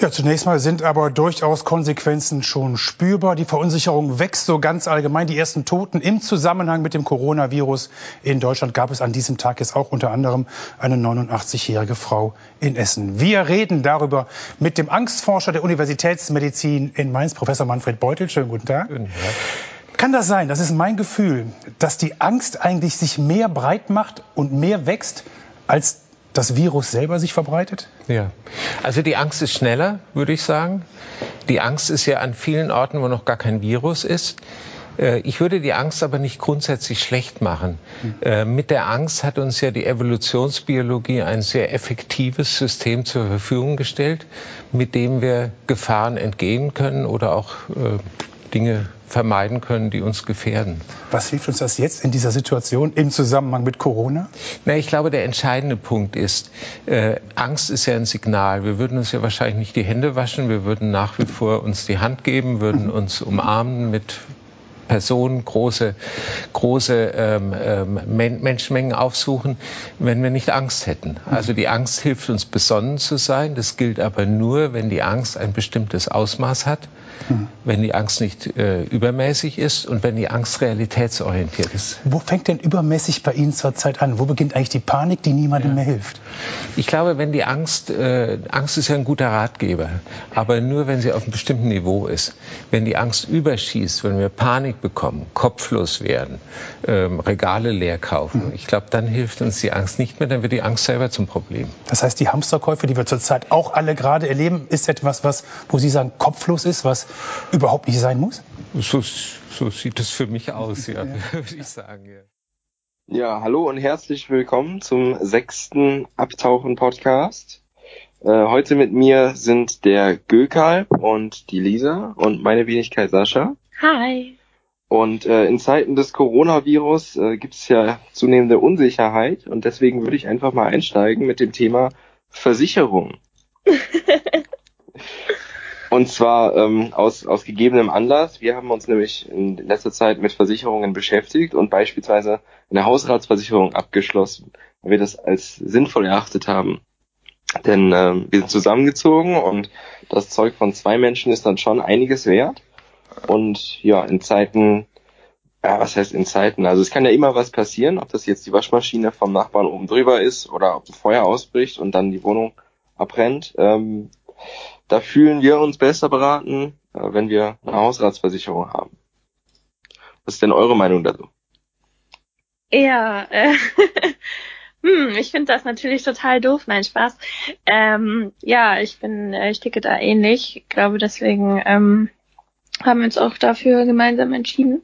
Ja, zunächst mal sind aber durchaus Konsequenzen schon spürbar. Die Verunsicherung wächst so ganz allgemein. Die ersten Toten im Zusammenhang mit dem Coronavirus in Deutschland gab es an diesem Tag jetzt auch unter anderem eine 89-jährige Frau in Essen. Wir reden darüber mit dem Angstforscher der Universitätsmedizin in Mainz, Professor Manfred Beutel. Schönen guten Tag. Guten Tag. Kann das sein, das ist mein Gefühl, dass die Angst eigentlich sich mehr breit macht und mehr wächst als das Virus selber sich verbreitet? Ja, also die Angst ist schneller, würde ich sagen. Die Angst ist ja an vielen Orten, wo noch gar kein Virus ist. Äh, ich würde die Angst aber nicht grundsätzlich schlecht machen. Mhm. Mit der Angst hat uns ja die Evolutionsbiologie ein sehr effektives System zur Verfügung gestellt, mit dem wir Gefahren entgehen können oder auch äh, Dinge vermeiden können, die uns gefährden. Was hilft uns das jetzt in dieser Situation im Zusammenhang mit Corona? Na, ich glaube, der entscheidende Punkt ist, äh, Angst ist ja ein Signal. Wir würden uns ja wahrscheinlich nicht die Hände waschen, wir würden nach wie vor uns die Hand geben, würden mhm. uns umarmen mit Personen große, große ähm, ähm, Menschenmengen aufsuchen, wenn wir nicht Angst hätten. Also die Angst hilft uns besonnen zu sein. Das gilt aber nur, wenn die Angst ein bestimmtes Ausmaß hat, mhm. wenn die Angst nicht äh, übermäßig ist und wenn die Angst realitätsorientiert ist. Wo fängt denn übermäßig bei Ihnen zurzeit an? Wo beginnt eigentlich die Panik, die niemandem ja. mehr hilft? Ich glaube, wenn die Angst, äh, Angst ist ja ein guter Ratgeber, aber nur, wenn sie auf einem bestimmten Niveau ist. Wenn die Angst überschießt, wenn wir Panik bekommen, kopflos werden, ähm, Regale leer kaufen. Mhm. Ich glaube, dann hilft uns die Angst nicht mehr, dann wird die Angst selber zum Problem. Das heißt, die Hamsterkäufe, die wir zurzeit auch alle gerade erleben, ist etwas, was, wo Sie sagen, kopflos ist, was überhaupt nicht sein muss? So, so sieht es für mich aus, ja, ja. würde ich sagen. Ja. Ja, hallo und herzlich willkommen zum sechsten Abtauchen-Podcast. Äh, heute mit mir sind der Gökal und die Lisa und meine Wenigkeit Sascha. Hi. Und äh, in Zeiten des Coronavirus äh, gibt es ja zunehmende Unsicherheit und deswegen würde ich einfach mal einsteigen mit dem Thema Versicherung. und zwar ähm, aus, aus gegebenem Anlass. Wir haben uns nämlich in letzter Zeit mit Versicherungen beschäftigt und beispielsweise eine Hausratsversicherung abgeschlossen, weil wir das als sinnvoll erachtet haben. Denn ähm, wir sind zusammengezogen und das Zeug von zwei Menschen ist dann schon einiges wert. Und ja, in Zeiten, ja, was heißt in Zeiten? Also es kann ja immer was passieren, ob das jetzt die Waschmaschine vom Nachbarn oben drüber ist oder ob ein Feuer ausbricht und dann die Wohnung abbrennt. Ähm, da fühlen wir uns besser beraten, äh, wenn wir eine Hausratsversicherung haben. Was ist denn eure Meinung dazu? Ja, äh, hm, ich finde das natürlich total doof. Nein, Spaß. Ähm, ja, ich bin, äh, ich ticke da ähnlich. Ich glaube, deswegen ähm, haben wir uns auch dafür gemeinsam entschieden.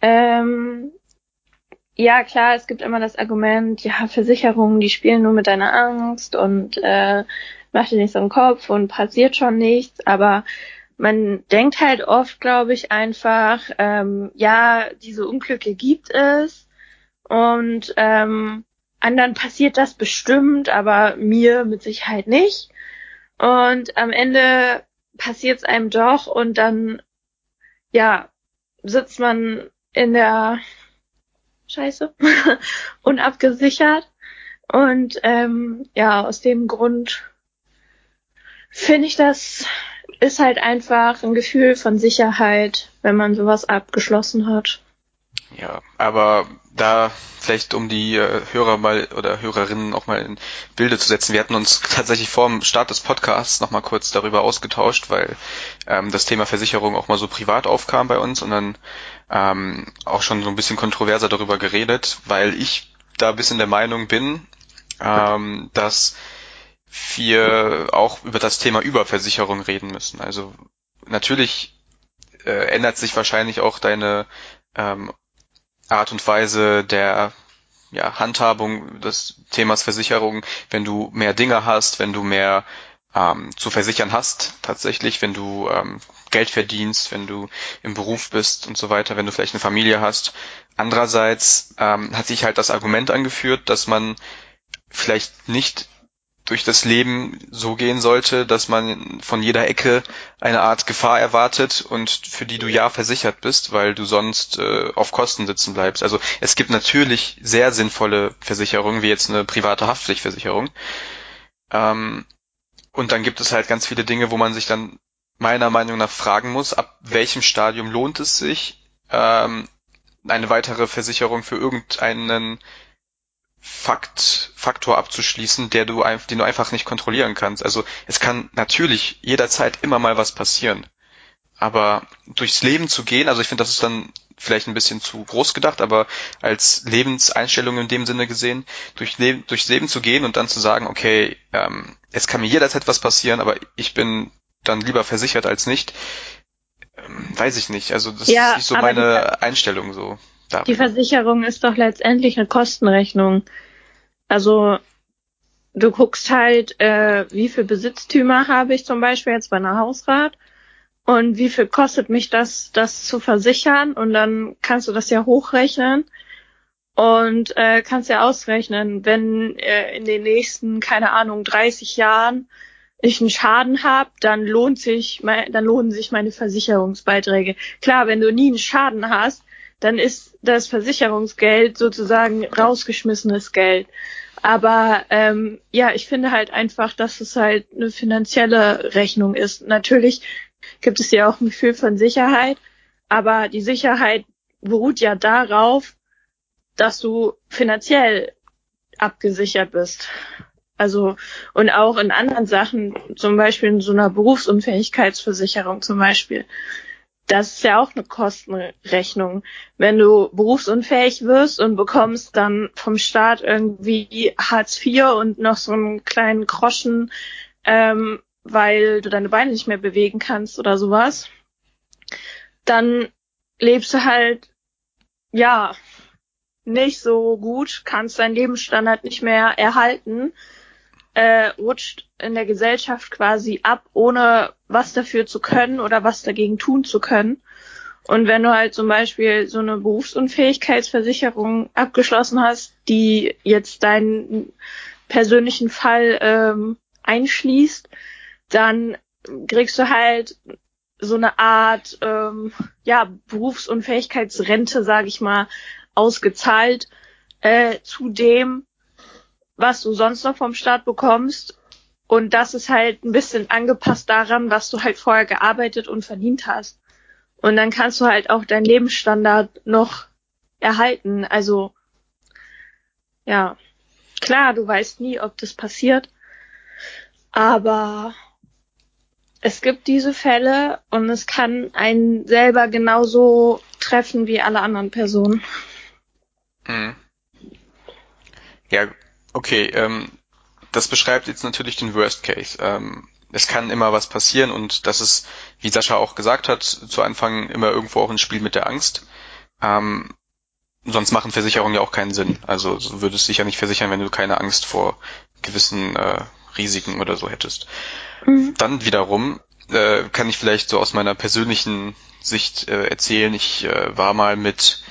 Ähm, ja, klar, es gibt immer das Argument, ja, Versicherungen, die spielen nur mit deiner Angst und äh, mach dir nicht so einen Kopf und passiert schon nichts, aber man denkt halt oft, glaube ich, einfach, ähm, ja, diese Unglücke gibt es und ähm, anderen passiert das bestimmt, aber mir mit Sicherheit nicht. Und am Ende passiert es einem doch und dann ja, sitzt man in der Scheiße unabgesichert. Und ähm, ja, aus dem Grund finde ich, das ist halt einfach ein Gefühl von Sicherheit, wenn man sowas abgeschlossen hat. Ja, aber da vielleicht um die äh, Hörer mal oder Hörerinnen auch mal in Bilde zu setzen. Wir hatten uns tatsächlich vor dem Start des Podcasts noch mal kurz darüber ausgetauscht, weil ähm, das Thema Versicherung auch mal so privat aufkam bei uns und dann ähm, auch schon so ein bisschen kontroverser darüber geredet, weil ich da ein bisschen der Meinung bin, ähm, dass wir auch über das Thema Überversicherung reden müssen. Also natürlich äh, ändert sich wahrscheinlich auch deine ähm, Art und Weise der ja, Handhabung des Themas Versicherung, wenn du mehr Dinge hast, wenn du mehr ähm, zu versichern hast, tatsächlich, wenn du ähm, Geld verdienst, wenn du im Beruf bist und so weiter, wenn du vielleicht eine Familie hast. Andererseits ähm, hat sich halt das Argument angeführt, dass man vielleicht nicht durch das Leben so gehen sollte, dass man von jeder Ecke eine Art Gefahr erwartet und für die du ja versichert bist, weil du sonst äh, auf Kosten sitzen bleibst. Also es gibt natürlich sehr sinnvolle Versicherungen, wie jetzt eine private Haftpflichtversicherung. Ähm, und dann gibt es halt ganz viele Dinge, wo man sich dann meiner Meinung nach fragen muss, ab welchem Stadium lohnt es sich, ähm, eine weitere Versicherung für irgendeinen Fakt, Faktor abzuschließen, der du, den du einfach nicht kontrollieren kannst. Also es kann natürlich jederzeit immer mal was passieren. Aber durchs Leben zu gehen, also ich finde, das ist dann vielleicht ein bisschen zu groß gedacht, aber als Lebenseinstellung in dem Sinne gesehen, durch Leben, durchs Leben zu gehen und dann zu sagen, okay, ähm, es kann mir jederzeit was passieren, aber ich bin dann lieber versichert als nicht, ähm, weiß ich nicht. Also das ja, ist nicht so meine die, Einstellung so. Darüber. Die Versicherung ist doch letztendlich eine Kostenrechnung. Also du guckst halt, äh, wie viel Besitztümer habe ich zum Beispiel jetzt bei einer Hausrat und wie viel kostet mich das, das zu versichern und dann kannst du das ja hochrechnen und äh, kannst ja ausrechnen, wenn äh, in den nächsten, keine Ahnung, 30 Jahren ich einen Schaden habe, dann lohnt sich, dann lohnen sich meine Versicherungsbeiträge. Klar, wenn du nie einen Schaden hast, dann ist das Versicherungsgeld sozusagen rausgeschmissenes Geld. Aber ähm, ja, ich finde halt einfach, dass es halt eine finanzielle Rechnung ist. Natürlich gibt es ja auch ein Gefühl von Sicherheit, aber die Sicherheit beruht ja darauf, dass du finanziell abgesichert bist. Also, und auch in anderen Sachen, zum Beispiel in so einer Berufsunfähigkeitsversicherung zum Beispiel. Das ist ja auch eine Kostenrechnung. Wenn du berufsunfähig wirst und bekommst dann vom Staat irgendwie Hartz IV und noch so einen kleinen Groschen, ähm, weil du deine Beine nicht mehr bewegen kannst oder sowas, dann lebst du halt, ja, nicht so gut, kannst deinen Lebensstandard nicht mehr erhalten äh, rutscht in der Gesellschaft quasi ab, ohne was dafür zu können oder was dagegen tun zu können. Und wenn du halt zum Beispiel so eine Berufsunfähigkeitsversicherung abgeschlossen hast, die jetzt deinen persönlichen Fall ähm, einschließt, dann kriegst du halt so eine Art ähm, ja Berufsunfähigkeitsrente, sage ich mal, ausgezahlt äh, zu dem, was du sonst noch vom Staat bekommst. Und das ist halt ein bisschen angepasst daran, was du halt vorher gearbeitet und verdient hast. Und dann kannst du halt auch deinen Lebensstandard noch erhalten. Also, ja, klar, du weißt nie, ob das passiert. Aber es gibt diese Fälle und es kann einen selber genauso treffen wie alle anderen Personen. Hm. Ja, Okay, ähm, das beschreibt jetzt natürlich den Worst Case. Ähm, es kann immer was passieren und das ist, wie Sascha auch gesagt hat, zu Anfang immer irgendwo auch ein Spiel mit der Angst. Ähm, sonst machen Versicherungen ja auch keinen Sinn. Also du würdest dich ja nicht versichern, wenn du keine Angst vor gewissen äh, Risiken oder so hättest. Mhm. Dann wiederum äh, kann ich vielleicht so aus meiner persönlichen Sicht äh, erzählen, ich äh, war mal mit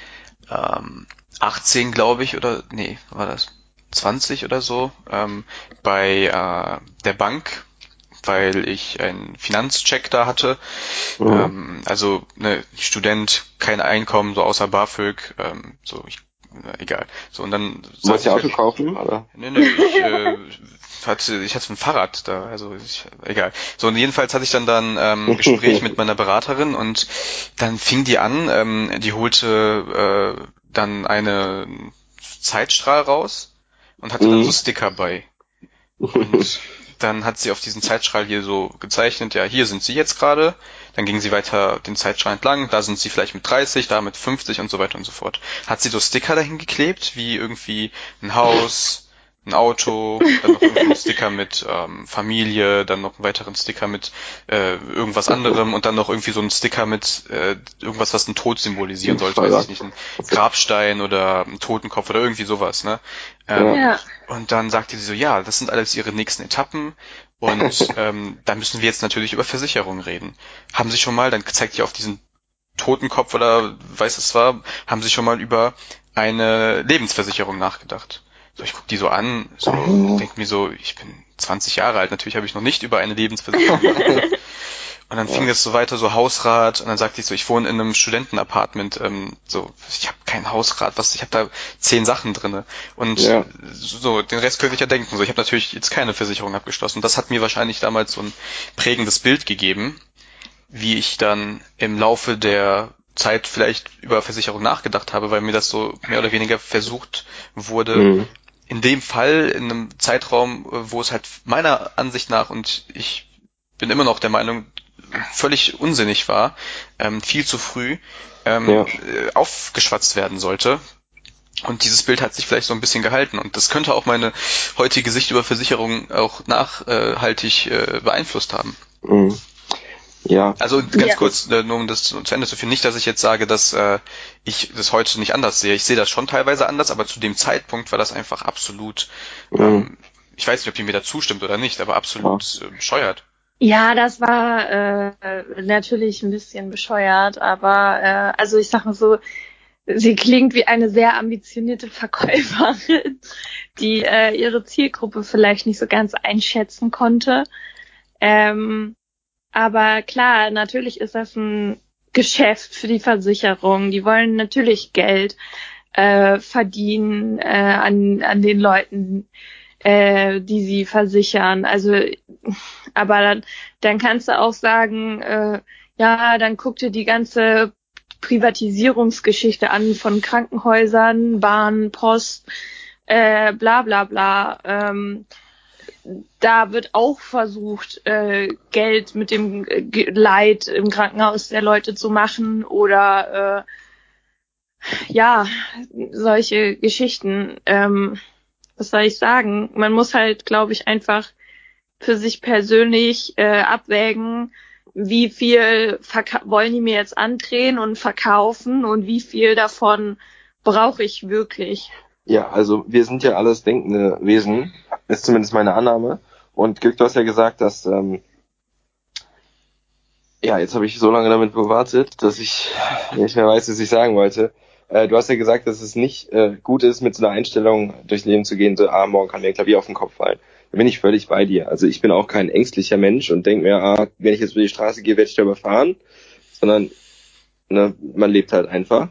ähm, 18, glaube ich, oder nee, war das? 20 oder so ähm, bei äh, der Bank, weil ich einen Finanzcheck da hatte. Mhm. Ähm, also ne, Student, kein Einkommen, so außer BAföG, ähm, so ich na, egal. So und dann du Auto halt, kaufen, oder? Nee, nee, ich äh, hatte ich hatte ein Fahrrad da, also ich, egal. So und jedenfalls hatte ich dann dann ähm, Gespräch mit meiner Beraterin und dann fing die an, ähm, die holte äh, dann eine Zeitstrahl raus und hatte mhm. dann so Sticker bei. Und dann hat sie auf diesen Zeitstrahl hier so gezeichnet, ja, hier sind sie jetzt gerade, dann ging sie weiter den Zeitstrahl entlang, da sind sie vielleicht mit 30, da mit 50 und so weiter und so fort. Hat sie so Sticker dahin geklebt, wie irgendwie ein Haus, ein Auto, dann noch einen Sticker mit ähm, Familie, dann noch einen weiteren Sticker mit äh, irgendwas anderem und dann noch irgendwie so einen Sticker mit äh, irgendwas, was einen Tod symbolisieren sollte, weiß ich nicht, ein Grabstein oder ein Totenkopf oder irgendwie sowas, ne? Ähm, ja. Und dann sagte sie so, ja, das sind alles ihre nächsten Etappen und ähm, da müssen wir jetzt natürlich über Versicherungen reden. Haben Sie schon mal, dann zeigt ihr auf diesen Totenkopf oder weiß es war, haben Sie schon mal über eine Lebensversicherung nachgedacht? So, ich guck die so an, so, oh. denke mir so, ich bin 20 Jahre alt, natürlich habe ich noch nicht über eine Lebensversicherung nachgedacht. Und dann fing es so weiter, so Hausrat, und dann sagte ich so, ich wohne in einem Studentenapartment, ähm, so, ich habe kein Hausrat, was ich habe da zehn Sachen drinne und ja. so den Rest könnte ich ja denken. So, ich habe natürlich jetzt keine Versicherung abgeschlossen. Das hat mir wahrscheinlich damals so ein prägendes Bild gegeben, wie ich dann im Laufe der Zeit vielleicht über Versicherung nachgedacht habe, weil mir das so mehr oder weniger versucht wurde, mhm. In dem Fall, in einem Zeitraum, wo es halt meiner Ansicht nach und ich bin immer noch der Meinung, völlig unsinnig war, ähm, viel zu früh ähm, ja. Äh, aufgeschwatzt werden sollte. Und dieses Bild hat sich vielleicht so ein bisschen gehalten. Und das könnte auch meine heutige Sicht über Versicherungen auch nachhaltig äh, beeinflusst haben. Mhm. Ja. Also ganz ja. kurz, äh, nur um das zu Ende zu führen, nicht, dass ich jetzt sage, dass äh, ich das heute nicht anders sehe. Ich sehe das schon teilweise anders, aber zu dem Zeitpunkt war das einfach absolut, mhm. ähm, ich weiß nicht, ob ihr mir da zustimmt oder nicht, aber absolut ja. äh, bescheuert. Ja, das war äh, natürlich ein bisschen bescheuert, aber äh, also ich sag mal so, sie klingt wie eine sehr ambitionierte Verkäuferin, die äh, ihre Zielgruppe vielleicht nicht so ganz einschätzen konnte. Ähm, aber klar, natürlich ist das ein Geschäft für die Versicherung. Die wollen natürlich Geld äh, verdienen äh, an, an den Leuten, äh, die sie versichern. Also, aber dann, dann kannst du auch sagen, äh, ja, dann guck dir die ganze Privatisierungsgeschichte an von Krankenhäusern, Bahn, Post, äh, bla bla bla. Ähm, da wird auch versucht, äh, Geld mit dem äh, Leid im Krankenhaus der Leute zu machen oder äh, ja, solche Geschichten. Ähm, was soll ich sagen? Man muss halt, glaube ich, einfach für sich persönlich äh, abwägen, wie viel wollen die mir jetzt andrehen und verkaufen und wie viel davon brauche ich wirklich. Ja, also wir sind ja alles denkende Wesen, ist zumindest meine Annahme. Und Glück, du hast ja gesagt, dass ähm, ja, jetzt habe ich so lange damit gewartet, dass ich nicht mehr weiß, was ich sagen wollte. Äh, du hast ja gesagt, dass es nicht äh, gut ist, mit so einer Einstellung durchs Leben zu gehen, so, ah, morgen kann mir ein Klavier auf den Kopf fallen. Da bin ich völlig bei dir. Also ich bin auch kein ängstlicher Mensch und denke mir, ah, wenn ich jetzt über die Straße gehe, werde ich da überfahren. Sondern ne, man lebt halt einfach.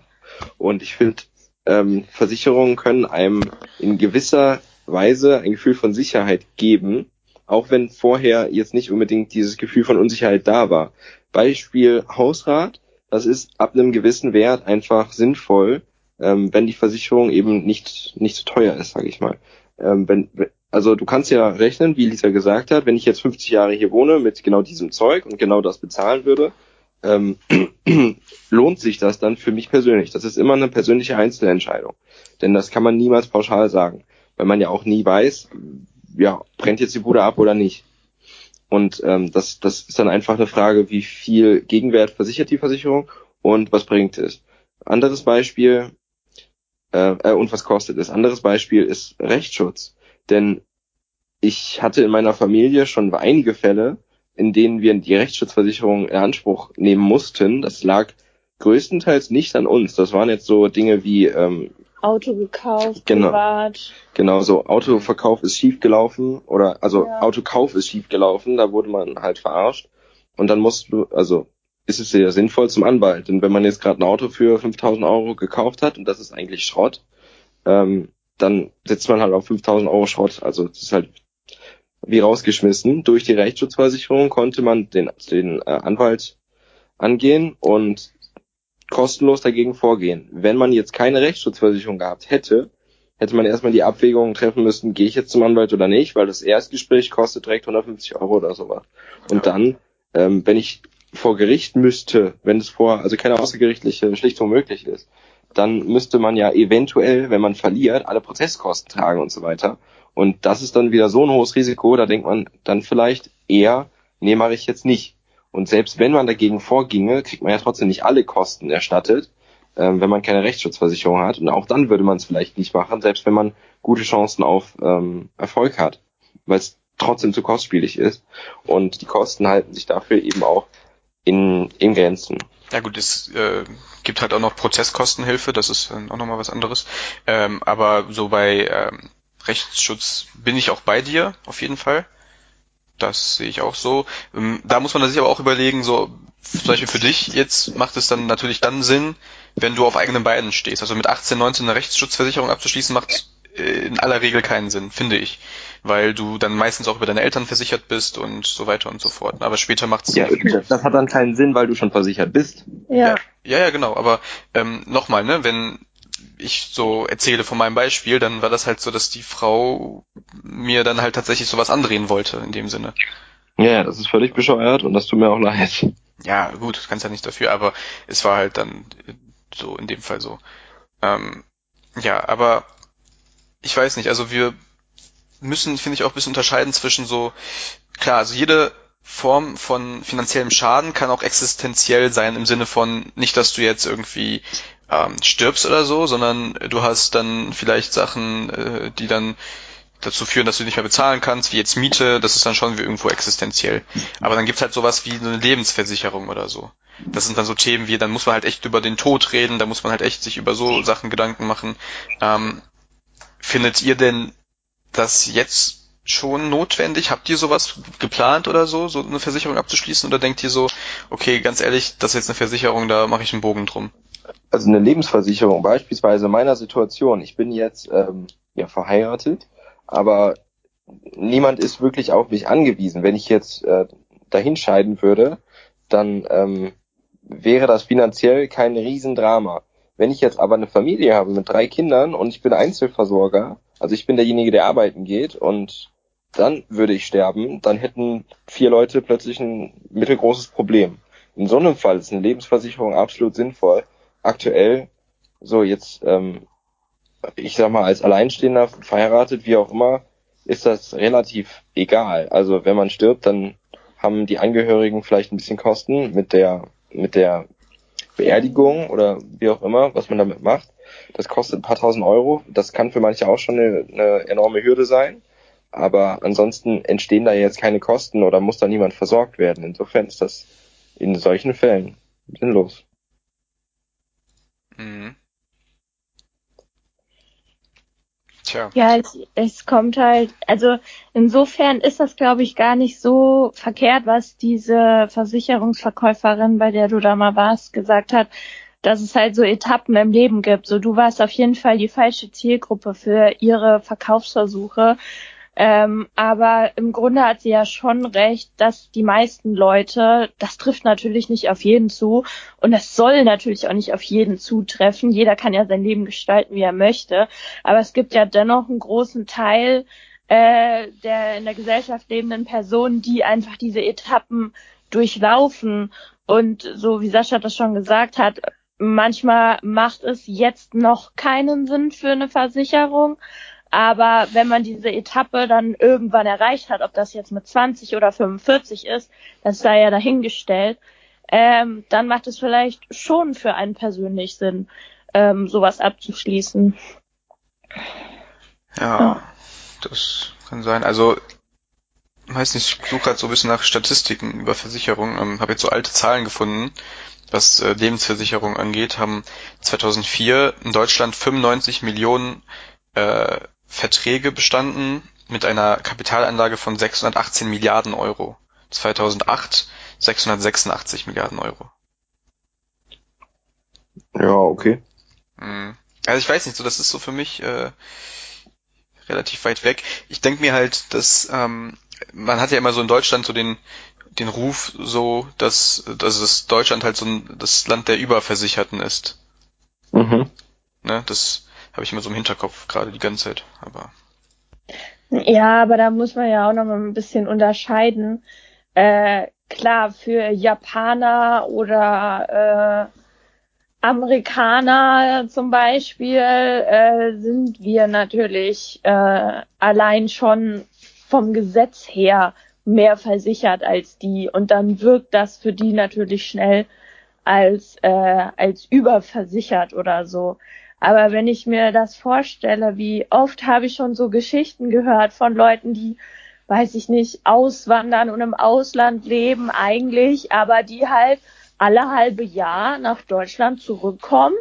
Und ich finde, ähm, Versicherungen können einem in gewisser Weise ein Gefühl von Sicherheit geben, auch wenn vorher jetzt nicht unbedingt dieses Gefühl von Unsicherheit da war. Beispiel Hausrat das ist ab einem gewissen Wert einfach sinnvoll, ähm, wenn die Versicherung eben nicht, nicht zu teuer ist, sage ich mal. Ähm, wenn, also du kannst ja rechnen, wie Lisa gesagt hat, wenn ich jetzt 50 Jahre hier wohne mit genau diesem Zeug und genau das bezahlen würde, ähm, lohnt sich das dann für mich persönlich. Das ist immer eine persönliche Einzelentscheidung. Denn das kann man niemals pauschal sagen, weil man ja auch nie weiß, ja, brennt jetzt die Bude ab oder nicht. Und ähm, das, das ist dann einfach eine Frage, wie viel Gegenwert versichert die Versicherung und was bringt es. Anderes Beispiel, äh, äh, und was kostet es. Anderes Beispiel ist Rechtsschutz. Denn ich hatte in meiner Familie schon einige Fälle, in denen wir die Rechtsschutzversicherung in Anspruch nehmen mussten. Das lag größtenteils nicht an uns. Das waren jetzt so Dinge wie ähm, Auto gekauft, genau. privat. Genau, so Autoverkauf ist schief gelaufen oder also ja. Autokauf ist schief gelaufen, da wurde man halt verarscht. Und dann musst du, also ist es sehr sinnvoll zum Anwalt. Denn wenn man jetzt gerade ein Auto für 5000 Euro gekauft hat und das ist eigentlich Schrott, ähm, dann setzt man halt auf 5000 Euro Schrott. Also das ist halt wie rausgeschmissen. Durch die Rechtsschutzversicherung konnte man den, den äh, Anwalt angehen und kostenlos dagegen vorgehen. Wenn man jetzt keine Rechtsschutzversicherung gehabt hätte, hätte man erstmal die Abwägung treffen müssen, gehe ich jetzt zum Anwalt oder nicht, weil das Erstgespräch kostet direkt 150 Euro oder sowas. Und ja. dann, ähm, wenn ich vor Gericht müsste, wenn es vor, also keine außergerichtliche Schlichtung möglich ist, dann müsste man ja eventuell, wenn man verliert, alle Prozesskosten tragen und so weiter. Und das ist dann wieder so ein hohes Risiko, da denkt man dann vielleicht eher, nee, mache ich jetzt nicht. Und selbst wenn man dagegen vorginge, kriegt man ja trotzdem nicht alle Kosten erstattet, ähm, wenn man keine Rechtsschutzversicherung hat. Und auch dann würde man es vielleicht nicht machen, selbst wenn man gute Chancen auf ähm, Erfolg hat, weil es trotzdem zu kostspielig ist. Und die Kosten halten sich dafür eben auch in, in Grenzen. Ja gut, es äh, gibt halt auch noch Prozesskostenhilfe, das ist äh, auch nochmal was anderes. Ähm, aber so bei ähm, Rechtsschutz bin ich auch bei dir, auf jeden Fall. Das sehe ich auch so. Ähm, da muss man sich aber auch überlegen, so zum Beispiel für dich jetzt macht es dann natürlich dann Sinn, wenn du auf eigenen Beinen stehst. Also mit 18, 19 eine Rechtsschutzversicherung abzuschließen, macht äh, in aller Regel keinen Sinn, finde ich. Weil du dann meistens auch über deine Eltern versichert bist und so weiter und so fort. Aber später macht es ja, das hat dann keinen Sinn, weil du schon versichert bist. Ja. Ja, ja, genau. Aber ähm, nochmal, ne, wenn ich so erzähle von meinem Beispiel, dann war das halt so, dass die Frau mir dann halt tatsächlich sowas andrehen wollte in dem Sinne. Ja, das ist völlig bescheuert und das tut mir auch leid. Ja, gut, das kannst ja nicht dafür, aber es war halt dann so in dem Fall so. Ähm, ja, aber ich weiß nicht, also wir müssen, finde ich, auch ein bisschen unterscheiden zwischen so, klar, also jede Form von finanziellem Schaden kann auch existenziell sein im Sinne von nicht, dass du jetzt irgendwie ähm, stirbst oder so, sondern du hast dann vielleicht Sachen, äh, die dann dazu führen, dass du nicht mehr bezahlen kannst, wie jetzt Miete, das ist dann schon wie irgendwo existenziell. Aber dann gibt's halt sowas wie eine Lebensversicherung oder so. Das sind dann so Themen wie, dann muss man halt echt über den Tod reden, da muss man halt echt sich über so Sachen Gedanken machen. Ähm, findet ihr denn das jetzt schon notwendig? Habt ihr sowas geplant oder so, so eine Versicherung abzuschließen? Oder denkt ihr so, okay, ganz ehrlich, das ist jetzt eine Versicherung, da mache ich einen Bogen drum? Also eine Lebensversicherung, beispielsweise in meiner Situation, ich bin jetzt ähm, ja verheiratet aber niemand ist wirklich auf mich angewiesen. Wenn ich jetzt äh, dahin scheiden würde, dann ähm, wäre das finanziell kein Riesendrama. Wenn ich jetzt aber eine Familie habe mit drei Kindern und ich bin Einzelversorger, also ich bin derjenige, der arbeiten geht und dann würde ich sterben, dann hätten vier Leute plötzlich ein mittelgroßes Problem. In so einem Fall ist eine Lebensversicherung absolut sinnvoll. Aktuell, so jetzt ähm, ich sag mal, als Alleinstehender, verheiratet, wie auch immer, ist das relativ egal. Also wenn man stirbt, dann haben die Angehörigen vielleicht ein bisschen Kosten mit der, mit der Beerdigung oder wie auch immer, was man damit macht. Das kostet ein paar tausend Euro. Das kann für manche auch schon eine, eine enorme Hürde sein. Aber ansonsten entstehen da jetzt keine Kosten oder muss da niemand versorgt werden. Insofern ist das in solchen Fällen sinnlos. Mhm. Tja. Ja, es, es kommt halt, also insofern ist das, glaube ich, gar nicht so verkehrt, was diese Versicherungsverkäuferin, bei der du da mal warst, gesagt hat, dass es halt so Etappen im Leben gibt. So, du warst auf jeden Fall die falsche Zielgruppe für ihre Verkaufsversuche. Ähm, aber im Grunde hat sie ja schon recht, dass die meisten Leute, das trifft natürlich nicht auf jeden zu und es soll natürlich auch nicht auf jeden zutreffen. Jeder kann ja sein Leben gestalten, wie er möchte. Aber es gibt ja dennoch einen großen Teil äh, der in der Gesellschaft lebenden Personen, die einfach diese Etappen durchlaufen. Und so wie Sascha das schon gesagt hat, manchmal macht es jetzt noch keinen Sinn für eine Versicherung. Aber wenn man diese Etappe dann irgendwann erreicht hat, ob das jetzt mit 20 oder 45 ist, das sei ja dahingestellt, ähm, dann macht es vielleicht schon für einen persönlich Sinn, ähm, sowas abzuschließen. Ja, ja, das kann sein. Also, weiß nicht, ich suche gerade so ein bisschen nach Statistiken über Versicherungen. Ähm, habe jetzt so alte Zahlen gefunden, was äh, Lebensversicherung angeht. Haben 2004 in Deutschland 95 Millionen äh, Verträge bestanden mit einer Kapitalanlage von 618 Milliarden Euro. 2008 686 Milliarden Euro. Ja, okay. Mhm. Also ich weiß nicht, so das ist so für mich äh, relativ weit weg. Ich denke mir halt, dass ähm, man hat ja immer so in Deutschland so den den Ruf so, dass dass es Deutschland halt so ein, das Land der Überversicherten ist. Mhm. Ne, das habe ich immer so im Hinterkopf gerade die ganze Zeit. Aber ja, aber da muss man ja auch noch mal ein bisschen unterscheiden. Äh, klar, für Japaner oder äh, Amerikaner zum Beispiel äh, sind wir natürlich äh, allein schon vom Gesetz her mehr versichert als die und dann wirkt das für die natürlich schnell als äh, als überversichert oder so. Aber wenn ich mir das vorstelle, wie oft habe ich schon so Geschichten gehört von Leuten, die, weiß ich nicht, auswandern und im Ausland leben eigentlich, aber die halt alle halbe Jahr nach Deutschland zurückkommen,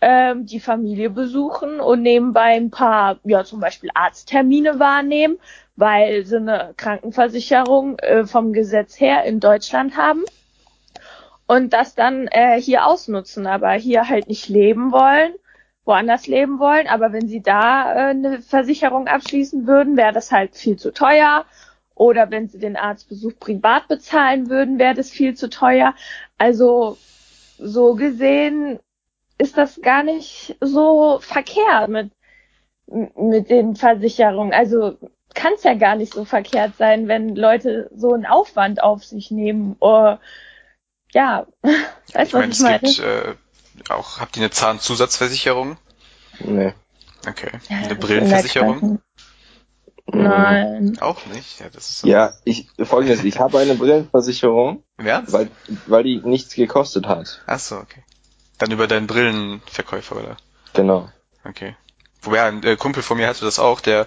ähm, die Familie besuchen und nebenbei ein paar, ja zum Beispiel Arzttermine wahrnehmen, weil sie eine Krankenversicherung äh, vom Gesetz her in Deutschland haben und das dann äh, hier ausnutzen, aber hier halt nicht leben wollen, woanders leben wollen. Aber wenn sie da äh, eine Versicherung abschließen würden, wäre das halt viel zu teuer. Oder wenn sie den Arztbesuch privat bezahlen würden, wäre das viel zu teuer. Also so gesehen ist das gar nicht so verkehrt mit, mit den Versicherungen. Also kann es ja gar nicht so verkehrt sein, wenn Leute so einen Aufwand auf sich nehmen. Oh, ja, weißt du, was ich meine? Gibt, äh, auch, habt ihr eine Zahnzusatzversicherung? Nee. Okay. Ja, eine Brillenversicherung? Nein. Auch nicht? Ja, das ist so ja ich, folgendes, ich habe eine Brillenversicherung, ja? weil, weil die nichts gekostet hat. Ach so, okay. Dann über deinen Brillenverkäufer, oder? Genau. Okay. Wobei ein äh, Kumpel von mir hatte das auch, der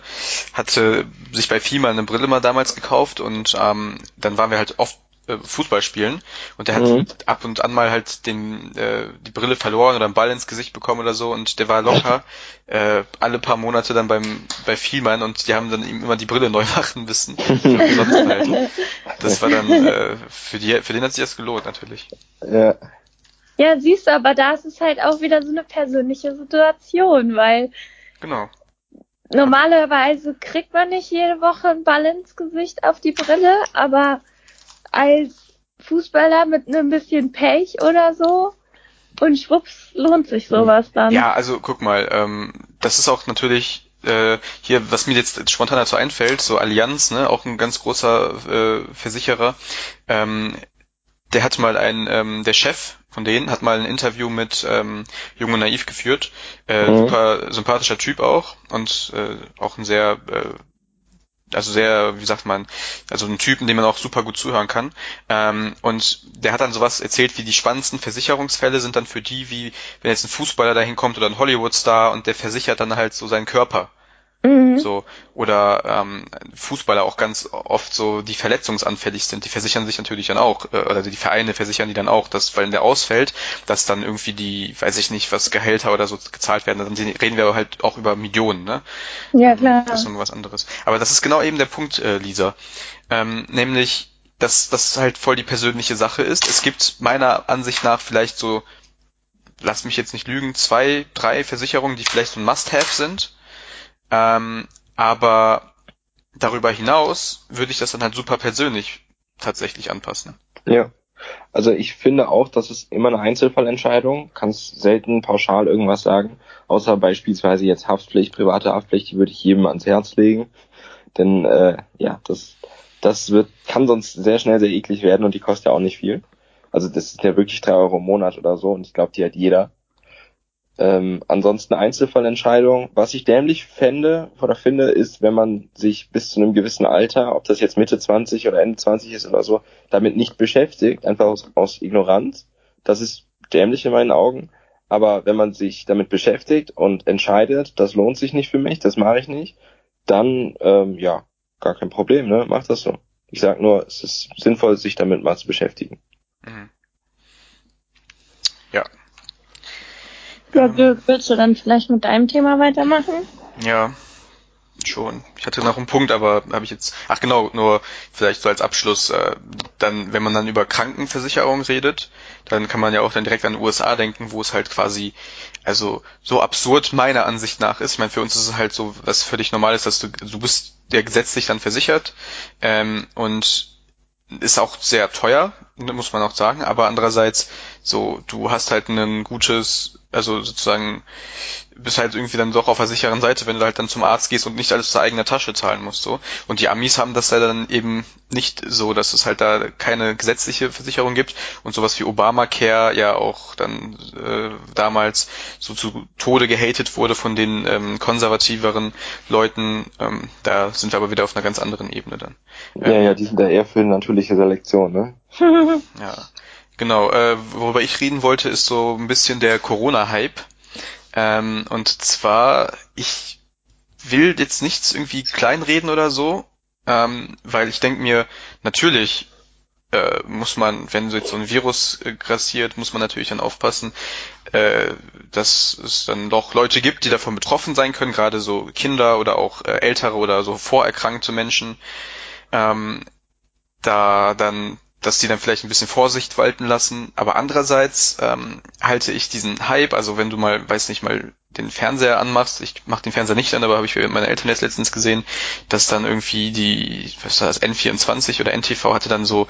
hatte sich bei FIMA eine Brille mal damals gekauft und ähm, dann waren wir halt oft äh, Fußball spielen und der hat mhm. ab und an mal halt den äh, die Brille verloren oder einen Ball ins Gesicht bekommen oder so und der war locker äh, alle paar Monate dann beim bei Vielmann und die haben dann ihm immer die Brille neu machen müssen. halt. Das war dann äh, für die für den hat sich das gelohnt natürlich. Ja. Ja, siehst du, aber da ist es halt auch wieder so eine persönliche Situation, weil Genau. Normalerweise kriegt man nicht jede Woche einen Ball ins Gesicht auf die Brille, aber als Fußballer mit einem bisschen Pech oder so und schwupps lohnt sich sowas dann. Ja, also guck mal, ähm, das ist auch natürlich äh, hier, was mir jetzt spontan dazu einfällt, so Allianz, ne, auch ein ganz großer äh, Versicherer, ähm, der hat mal ein, ähm, der Chef von denen hat mal ein Interview mit ähm, Jung und Naiv geführt. Äh, mhm. Super sympathischer Typ auch und äh, auch ein sehr, äh, also sehr, wie sagt man, also ein Typen, dem man auch super gut zuhören kann. Ähm, und der hat dann sowas erzählt, wie die spannendsten Versicherungsfälle sind dann für die, wie wenn jetzt ein Fußballer dahin kommt oder ein Hollywood-Star und der versichert dann halt so seinen Körper. Mhm. So, oder ähm, Fußballer auch ganz oft so, die verletzungsanfällig sind, die versichern sich natürlich dann auch, äh, oder die Vereine versichern die dann auch, dass, weil der ausfällt, dass dann irgendwie die, weiß ich nicht, was Gehälter oder so gezahlt werden, dann reden wir halt auch über Millionen, ne? Ja, klar. Das ist nur was anderes. Aber das ist genau eben der Punkt, äh, Lisa. Ähm, nämlich, dass das halt voll die persönliche Sache ist. Es gibt meiner Ansicht nach vielleicht so, lass mich jetzt nicht lügen, zwei, drei Versicherungen, die vielleicht so ein Must-Have sind ähm, aber darüber hinaus würde ich das dann halt super persönlich tatsächlich anpassen. Ja. Also ich finde auch, das ist immer eine Einzelfallentscheidung, kannst selten pauschal irgendwas sagen, außer beispielsweise jetzt Haftpflicht, private Haftpflicht, die würde ich jedem ans Herz legen. Denn äh, ja, das, das wird, kann sonst sehr schnell sehr eklig werden und die kostet ja auch nicht viel. Also das ist ja wirklich drei Euro im Monat oder so und ich glaube, die hat jeder. Ähm, ansonsten Einzelfallentscheidung. Was ich dämlich fände oder finde, ist, wenn man sich bis zu einem gewissen Alter, ob das jetzt Mitte 20 oder Ende 20 ist oder so, damit nicht beschäftigt, einfach aus, aus Ignoranz. Das ist dämlich in meinen Augen. Aber wenn man sich damit beschäftigt und entscheidet, das lohnt sich nicht für mich, das mache ich nicht, dann ähm, ja, gar kein Problem, ne? Mach das so. Ich sag nur, es ist sinnvoll, sich damit mal zu beschäftigen. Mhm. Ja, ja, willst du dann vielleicht mit deinem Thema weitermachen? Ja, schon. Ich hatte noch einen Punkt, aber habe ich jetzt. Ach genau, nur vielleicht so als Abschluss. Äh, dann, wenn man dann über Krankenversicherung redet, dann kann man ja auch dann direkt an USA denken, wo es halt quasi, also so absurd meiner Ansicht nach ist. Ich meine, für uns ist es halt so, was völlig normal ist, dass du, du bist ja gesetzlich dann versichert ähm, und ist auch sehr teuer, muss man auch sagen, aber andererseits so, du hast halt ein gutes also sozusagen bist halt irgendwie dann doch auf der sicheren Seite, wenn du halt dann zum Arzt gehst und nicht alles aus eigener Tasche zahlen musst. so. Und die Amis haben das ja dann eben nicht so, dass es halt da keine gesetzliche Versicherung gibt und sowas wie Obamacare ja auch dann äh, damals so zu Tode gehatet wurde von den ähm, konservativeren Leuten. Ähm, da sind wir aber wieder auf einer ganz anderen Ebene dann. Ähm, ja, ja, die sind da eher für natürliche Selektion, ne? ja. Genau, äh, worüber ich reden wollte, ist so ein bisschen der Corona-Hype. Ähm, und zwar, ich will jetzt nichts irgendwie kleinreden oder so, ähm, weil ich denke mir, natürlich äh, muss man, wenn so jetzt so ein Virus äh, grassiert, muss man natürlich dann aufpassen, äh, dass es dann doch Leute gibt, die davon betroffen sein können, gerade so Kinder oder auch äh, ältere oder so vorerkrankte Menschen. Ähm, da dann dass die dann vielleicht ein bisschen Vorsicht walten lassen. Aber andererseits ähm, halte ich diesen Hype, also wenn du mal, weiß nicht, mal den Fernseher anmachst, ich mach den Fernseher nicht an, aber habe ich meine Eltern jetzt letztens gesehen, dass dann irgendwie die, was war das, N24 oder NTV hatte dann so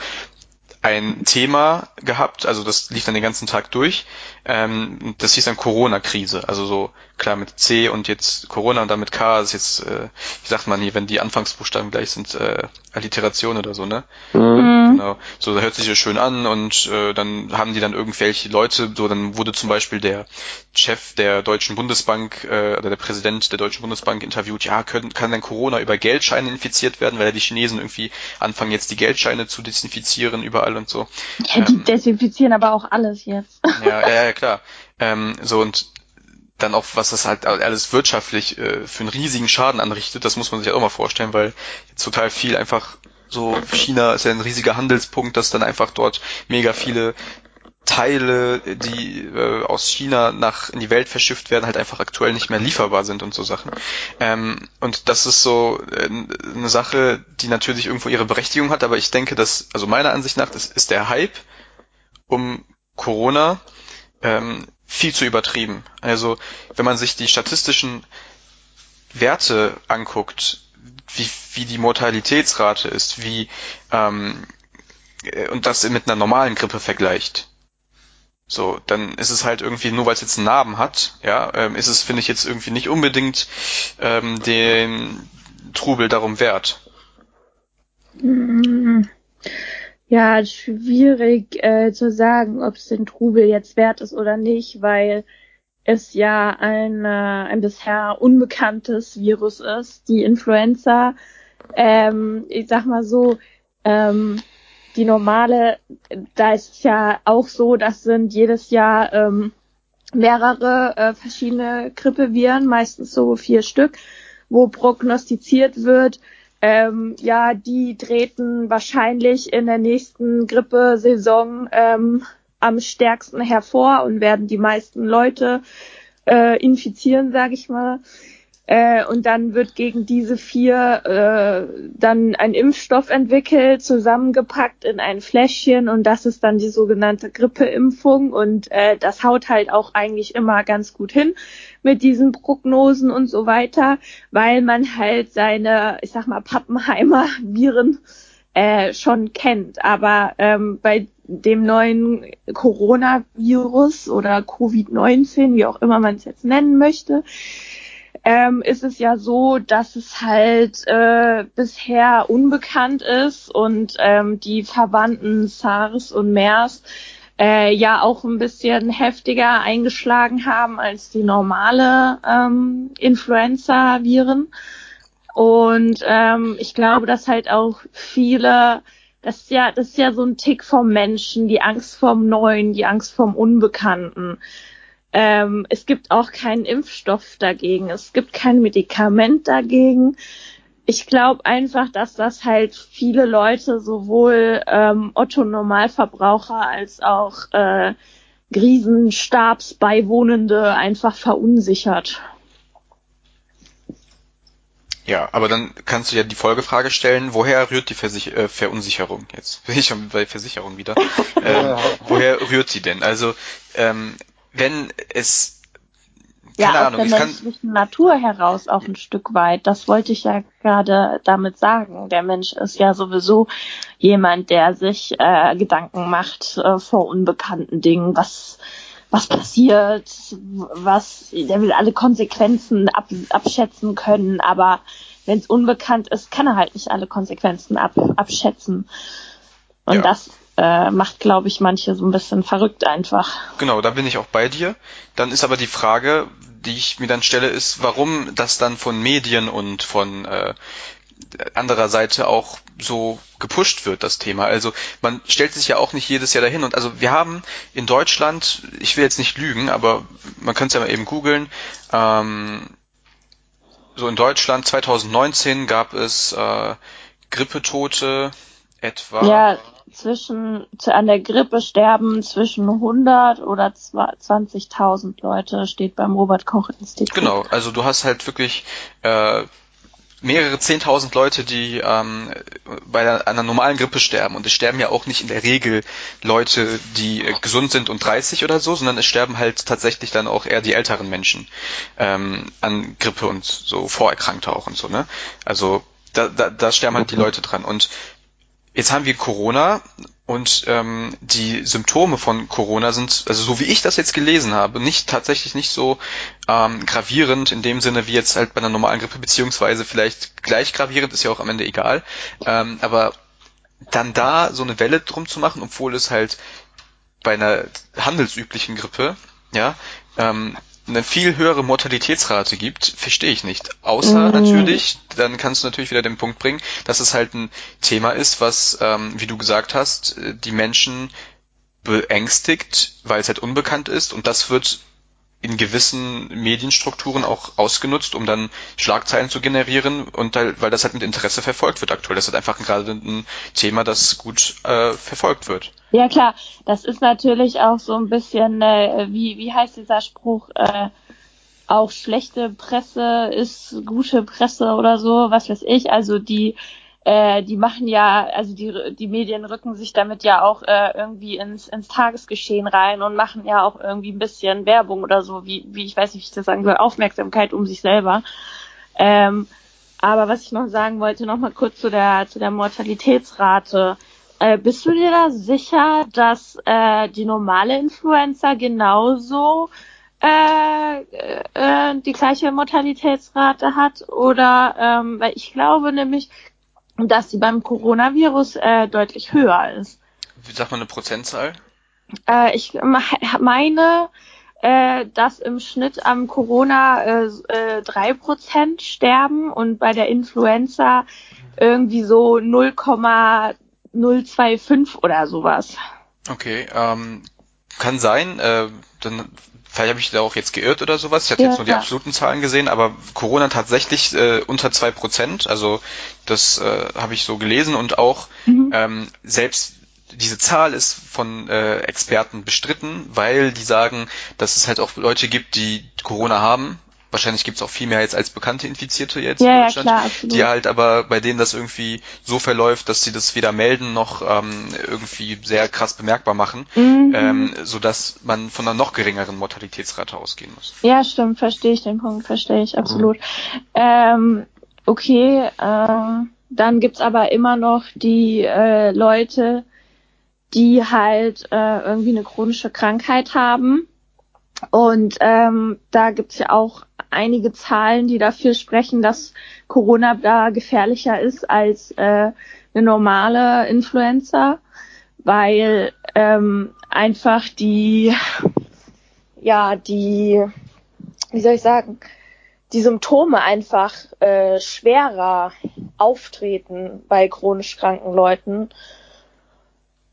ein Thema gehabt, also das lief dann den ganzen Tag durch. Ähm, das hieß dann Corona-Krise, also so klar mit C und jetzt Corona und dann mit K ist jetzt, äh, wie sagt man hier, wenn die Anfangsbuchstaben gleich sind, äh, Alliteration oder so, ne? Mhm. Genau. So, da hört sich das schön an und äh, dann haben die dann irgendwelche Leute, so dann wurde zum Beispiel der Chef der Deutschen Bundesbank äh, oder der Präsident der Deutschen Bundesbank interviewt, ja, können, kann denn Corona über Geldscheine infiziert werden, weil ja die Chinesen irgendwie anfangen jetzt die Geldscheine zu desinfizieren überall und so. Ja, die ähm, desinfizieren aber auch alles jetzt. Ja, ja, ja klar. Ähm, so und dann auch, was das halt alles wirtschaftlich äh, für einen riesigen Schaden anrichtet, das muss man sich halt auch mal vorstellen, weil jetzt total viel einfach so, China ist ja ein riesiger Handelspunkt, dass dann einfach dort mega viele Teile, die äh, aus China nach in die Welt verschifft werden, halt einfach aktuell nicht mehr lieferbar sind und so Sachen. Ähm, und das ist so äh, eine Sache, die natürlich irgendwo ihre Berechtigung hat, aber ich denke, dass, also meiner Ansicht nach, das ist der Hype um Corona ähm, viel zu übertrieben. Also wenn man sich die statistischen Werte anguckt, wie, wie die Mortalitätsrate ist, wie ähm, äh, und das mit einer normalen Grippe vergleicht, so, dann ist es halt irgendwie, nur weil es jetzt einen Narben hat, ja, ähm, ist es, finde ich, jetzt irgendwie nicht unbedingt ähm, den Trubel darum wert. Ja, schwierig äh, zu sagen, ob es den Trubel jetzt wert ist oder nicht, weil es ja ein, äh, ein bisher unbekanntes Virus ist, die Influenza. Ähm, ich sag mal so, ähm, die normale, da ist es ja auch so, das sind jedes Jahr ähm, mehrere äh, verschiedene Grippeviren, meistens so vier Stück, wo prognostiziert wird, ähm, ja, die treten wahrscheinlich in der nächsten Grippesaison ähm, am stärksten hervor und werden die meisten Leute äh, infizieren, sage ich mal. Äh, und dann wird gegen diese vier äh, dann ein Impfstoff entwickelt, zusammengepackt in ein Fläschchen und das ist dann die sogenannte Grippeimpfung und äh, das haut halt auch eigentlich immer ganz gut hin mit diesen Prognosen und so weiter, weil man halt seine, ich sag mal, Pappenheimer Viren äh, schon kennt. Aber ähm, bei dem neuen Coronavirus oder Covid-19, wie auch immer man es jetzt nennen möchte, ähm, ist es ja so, dass es halt äh, bisher unbekannt ist und ähm, die Verwandten SARS und MERS äh, ja auch ein bisschen heftiger eingeschlagen haben als die normale ähm, Influenza-Viren. Und ähm, ich glaube, dass halt auch viele, das ist ja, das ist ja so ein Tick vom Menschen, die Angst vorm Neuen, die Angst vorm Unbekannten. Ähm, es gibt auch keinen Impfstoff dagegen. Es gibt kein Medikament dagegen. Ich glaube einfach, dass das halt viele Leute, sowohl ähm, Otto Normalverbraucher als auch äh, Krisenstabsbeiwohnende einfach verunsichert. Ja, aber dann kannst du ja die Folgefrage stellen, woher rührt die Versich äh, Verunsicherung? Jetzt bin ich schon bei Versicherung wieder. ähm, woher rührt sie denn? Also ähm, wenn es keine ja, Ahnung, aus der menschlichen Natur heraus auch ein Stück weit. Das wollte ich ja gerade damit sagen. Der Mensch ist ja sowieso jemand, der sich äh, Gedanken macht äh, vor unbekannten Dingen, was was passiert, was der will alle Konsequenzen ab, abschätzen können, aber wenn es unbekannt ist, kann er halt nicht alle Konsequenzen ab, abschätzen. Und ja. das äh, macht, glaube ich, manche so ein bisschen verrückt einfach. Genau, da bin ich auch bei dir. Dann ist aber die Frage, die ich mir dann stelle, ist, warum das dann von Medien und von äh, anderer Seite auch so gepusht wird, das Thema. Also man stellt sich ja auch nicht jedes Jahr dahin. Und also wir haben in Deutschland, ich will jetzt nicht lügen, aber man könnte es ja mal eben googeln, ähm, so in Deutschland 2019 gab es äh, Grippetote etwa. Ja, zwischen, an der Grippe sterben zwischen 100 oder 20.000 Leute, steht beim Robert-Koch-Institut. Genau, also du hast halt wirklich äh, mehrere zehntausend Leute, die ähm, bei einer, einer, normalen Grippe sterben. Und es sterben ja auch nicht in der Regel Leute, die äh, gesund sind und 30 oder so, sondern es sterben halt tatsächlich dann auch eher die älteren Menschen ähm, an Grippe und so Vorerkrankte auch und so. Ne? Also da, da, da sterben halt die Leute dran. Und jetzt haben wir Corona und ähm, die Symptome von Corona sind, also so wie ich das jetzt gelesen habe, nicht tatsächlich nicht so ähm, gravierend in dem Sinne wie jetzt halt bei einer normalen Grippe, beziehungsweise vielleicht gleich gravierend, ist ja auch am Ende egal. Ähm, aber dann da so eine Welle drum zu machen, obwohl es halt bei einer handelsüblichen Grippe, ja, ähm, eine viel höhere Mortalitätsrate gibt, verstehe ich nicht. Außer mhm. natürlich, dann kannst du natürlich wieder den Punkt bringen, dass es halt ein Thema ist, was, ähm, wie du gesagt hast, die Menschen beängstigt, weil es halt unbekannt ist und das wird in gewissen Medienstrukturen auch ausgenutzt, um dann Schlagzeilen zu generieren und weil das halt mit Interesse verfolgt wird aktuell. Das ist halt einfach gerade ein Thema, das gut äh, verfolgt wird. Ja klar, das ist natürlich auch so ein bisschen, äh, wie, wie heißt dieser Spruch, äh, auch schlechte Presse ist gute Presse oder so, was weiß ich. Also die äh, die machen ja, also die, die Medien rücken sich damit ja auch äh, irgendwie ins, ins Tagesgeschehen rein und machen ja auch irgendwie ein bisschen Werbung oder so, wie, wie ich weiß nicht, wie ich das sagen soll, Aufmerksamkeit um sich selber. Ähm, aber was ich noch sagen wollte, noch mal kurz zu der, zu der Mortalitätsrate. Äh, bist du dir da sicher, dass äh, die normale Influenza genauso äh, äh, die gleiche Mortalitätsrate hat? Oder ähm, weil ich glaube nämlich, dass sie beim Coronavirus äh, deutlich höher ist. Wie sagt man eine Prozentzahl? Äh, ich meine, äh, dass im Schnitt am Corona äh, äh, drei äh, Prozent sterben und bei der Influenza irgendwie so 0,025 oder sowas. Okay, ähm, kann sein. Äh, dann vielleicht habe ich da auch jetzt geirrt oder sowas. Ich hatte ja, jetzt nur die absoluten Zahlen gesehen, aber Corona tatsächlich äh, unter zwei Prozent. Also das äh, habe ich so gelesen und auch mhm. ähm, selbst diese Zahl ist von äh, Experten bestritten, weil die sagen, dass es halt auch Leute gibt, die Corona haben wahrscheinlich gibt es auch viel mehr jetzt als bekannte Infizierte jetzt ja, in Deutschland, ja, klar, die halt aber bei denen das irgendwie so verläuft, dass sie das weder melden noch ähm, irgendwie sehr krass bemerkbar machen, mhm. ähm, so dass man von einer noch geringeren Mortalitätsrate ausgehen muss. Ja, stimmt, verstehe ich den Punkt, verstehe ich absolut. Mhm. Ähm, okay, äh, dann gibt's aber immer noch die äh, Leute, die halt äh, irgendwie eine chronische Krankheit haben. Und ähm, da gibt's ja auch einige Zahlen, die dafür sprechen, dass Corona da gefährlicher ist als äh, eine normale Influenza, weil ähm, einfach die, ja, die, wie soll ich sagen, die Symptome einfach äh, schwerer auftreten bei chronisch kranken Leuten.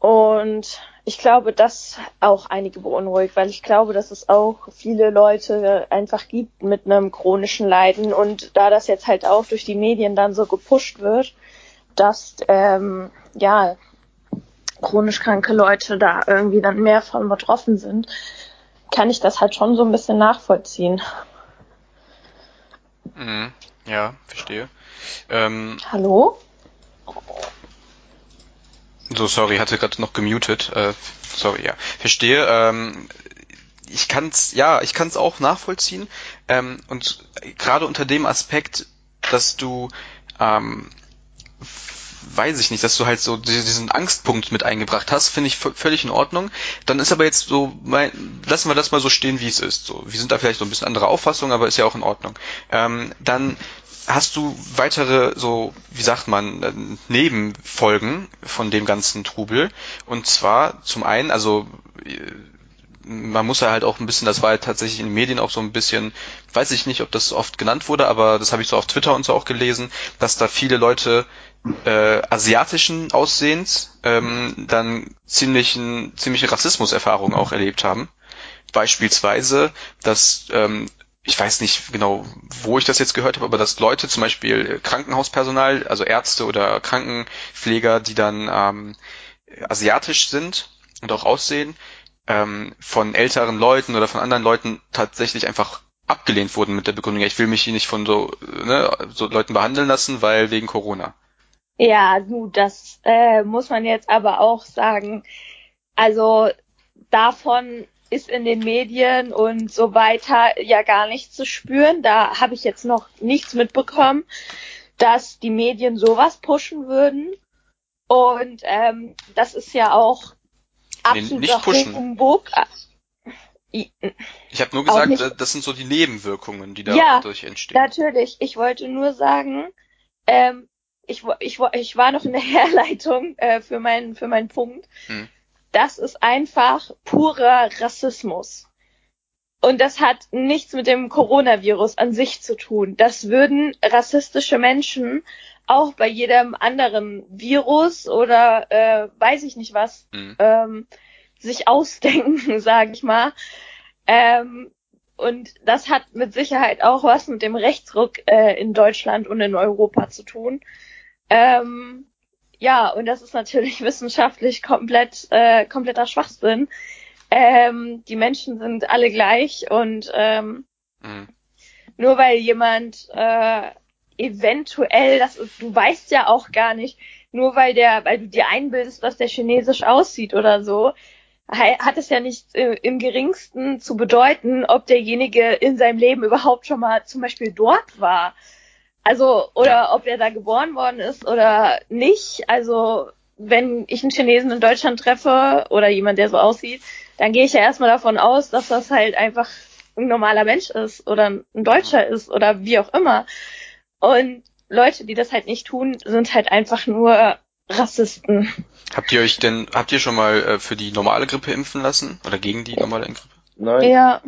Und ich glaube, das auch einige beunruhigt, weil ich glaube, dass es auch viele Leute einfach gibt mit einem chronischen Leiden und da das jetzt halt auch durch die Medien dann so gepusht wird, dass ähm, ja chronisch kranke Leute da irgendwie dann mehr von betroffen sind, kann ich das halt schon so ein bisschen nachvollziehen. Mhm. Ja, verstehe. Ähm, Hallo? So, sorry, hatte gerade noch gemutet. Äh, sorry, ja. Verstehe. Ähm, ich kann's, ja, ich kann's auch nachvollziehen. Ähm, und gerade unter dem Aspekt, dass du, ähm, weiß ich nicht, dass du halt so diesen Angstpunkt mit eingebracht hast, finde ich völlig in Ordnung. Dann ist aber jetzt so, mein, lassen wir das mal so stehen, wie es ist. So, wir sind da vielleicht so ein bisschen andere Auffassung, aber ist ja auch in Ordnung. Ähm, dann Hast du weitere, so, wie sagt man, äh, Nebenfolgen von dem ganzen Trubel? Und zwar zum einen, also äh, man muss ja halt auch ein bisschen, das war halt tatsächlich in den Medien auch so ein bisschen, weiß ich nicht, ob das oft genannt wurde, aber das habe ich so auf Twitter und so auch gelesen, dass da viele Leute äh, asiatischen Aussehens ähm, dann ziemlichen, ziemliche Rassismuserfahrungen auch erlebt haben. Beispielsweise, dass ähm, ich weiß nicht genau, wo ich das jetzt gehört habe, aber dass Leute zum Beispiel Krankenhauspersonal, also Ärzte oder Krankenpfleger, die dann ähm, asiatisch sind und auch aussehen, ähm, von älteren Leuten oder von anderen Leuten tatsächlich einfach abgelehnt wurden mit der Begründung, ich will mich hier nicht von so, ne, so Leuten behandeln lassen, weil wegen Corona. Ja, du, das äh, muss man jetzt aber auch sagen. Also davon ist in den Medien und so weiter ja gar nichts zu spüren. Da habe ich jetzt noch nichts mitbekommen, dass die Medien sowas pushen würden. Und ähm, das ist ja auch absoluter nicht pushen. Humbug. Ich habe nur gesagt, nicht- das sind so die Nebenwirkungen, die Ja, dadurch entstehen. Natürlich, ich wollte nur sagen, ähm, ich, ich, ich war noch in der Herleitung äh, für, meinen, für meinen Punkt. Hm. Das ist einfach purer Rassismus. Und das hat nichts mit dem Coronavirus an sich zu tun. Das würden rassistische Menschen auch bei jedem anderen Virus oder äh, weiß ich nicht was Hm. ähm, sich ausdenken, sage ich mal. Ähm, und das hat mit Sicherheit auch was mit dem Rechtsruck äh, in Deutschland und in Europa zu tun. Ähm, ja, und das ist natürlich wissenschaftlich komplett äh, kompletter Schwachsinn. Ähm, die Menschen sind alle gleich und ähm, Hm. nur weil jemand äh, eventuell, das ist, du weißt ja auch gar nicht, nur weil der, weil du dir einbildest, dass der chinesisch aussieht oder so, hat es ja nicht äh, im geringsten zu bedeuten, ob derjenige in seinem Leben überhaupt schon mal zum Beispiel dort war. Also, oder Ja. ob er da geboren worden ist oder nicht. Also, wenn ich einen Chinesen in Deutschland treffe oder jemand, der so aussieht, dann gehe ich ja erstmal davon aus, dass das halt einfach ein normaler Mensch ist oder ein Deutscher ist oder wie auch immer. Und Leute, die das halt nicht tun, sind halt einfach nur Rassisten. Habt ihr euch denn, habt ihr schon mal äh, für die normale Grippe impfen lassen? Oder gegen die normale Grippe? Nein. Ja,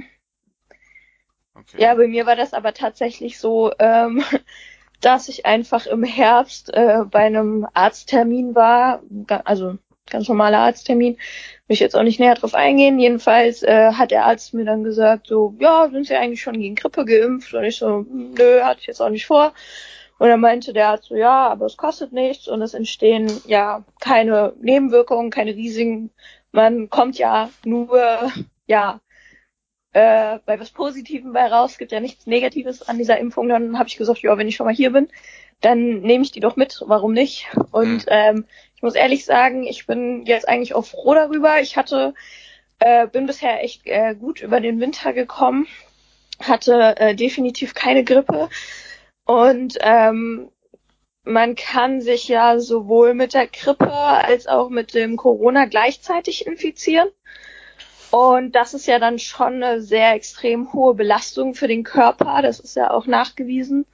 Okay. ja, bei mir war das aber tatsächlich so, ähm, dass ich einfach im Herbst äh, bei einem Arzttermin war, also ganz normaler Arzttermin, will ich jetzt auch nicht näher drauf eingehen. Jedenfalls äh, hat der Arzt mir dann gesagt, so, ja, sind Sie eigentlich schon gegen Grippe geimpft? Und ich so, nö, hatte ich jetzt auch nicht vor. Und dann meinte der Arzt so, ja, aber es kostet nichts und es entstehen ja keine Nebenwirkungen, keine Risiken. Man kommt ja nur, ja, äh, bei was Positivem bei raus, gibt ja nichts Negatives an dieser Impfung. Dann habe ich gesagt, ja, wenn ich schon mal hier bin, dann nehme ich die doch mit, warum nicht? Und Mhm. ähm, ich muss ehrlich sagen, ich bin jetzt eigentlich auch froh darüber. Ich hatte, äh, bin bisher echt äh, gut über den Winter gekommen, hatte äh, definitiv keine Grippe und ähm, man kann sich ja sowohl mit der Grippe als auch mit dem Corona gleichzeitig infizieren. Und das ist ja dann schon eine sehr extrem hohe Belastung für den Körper. Das ist ja auch nachgewiesen.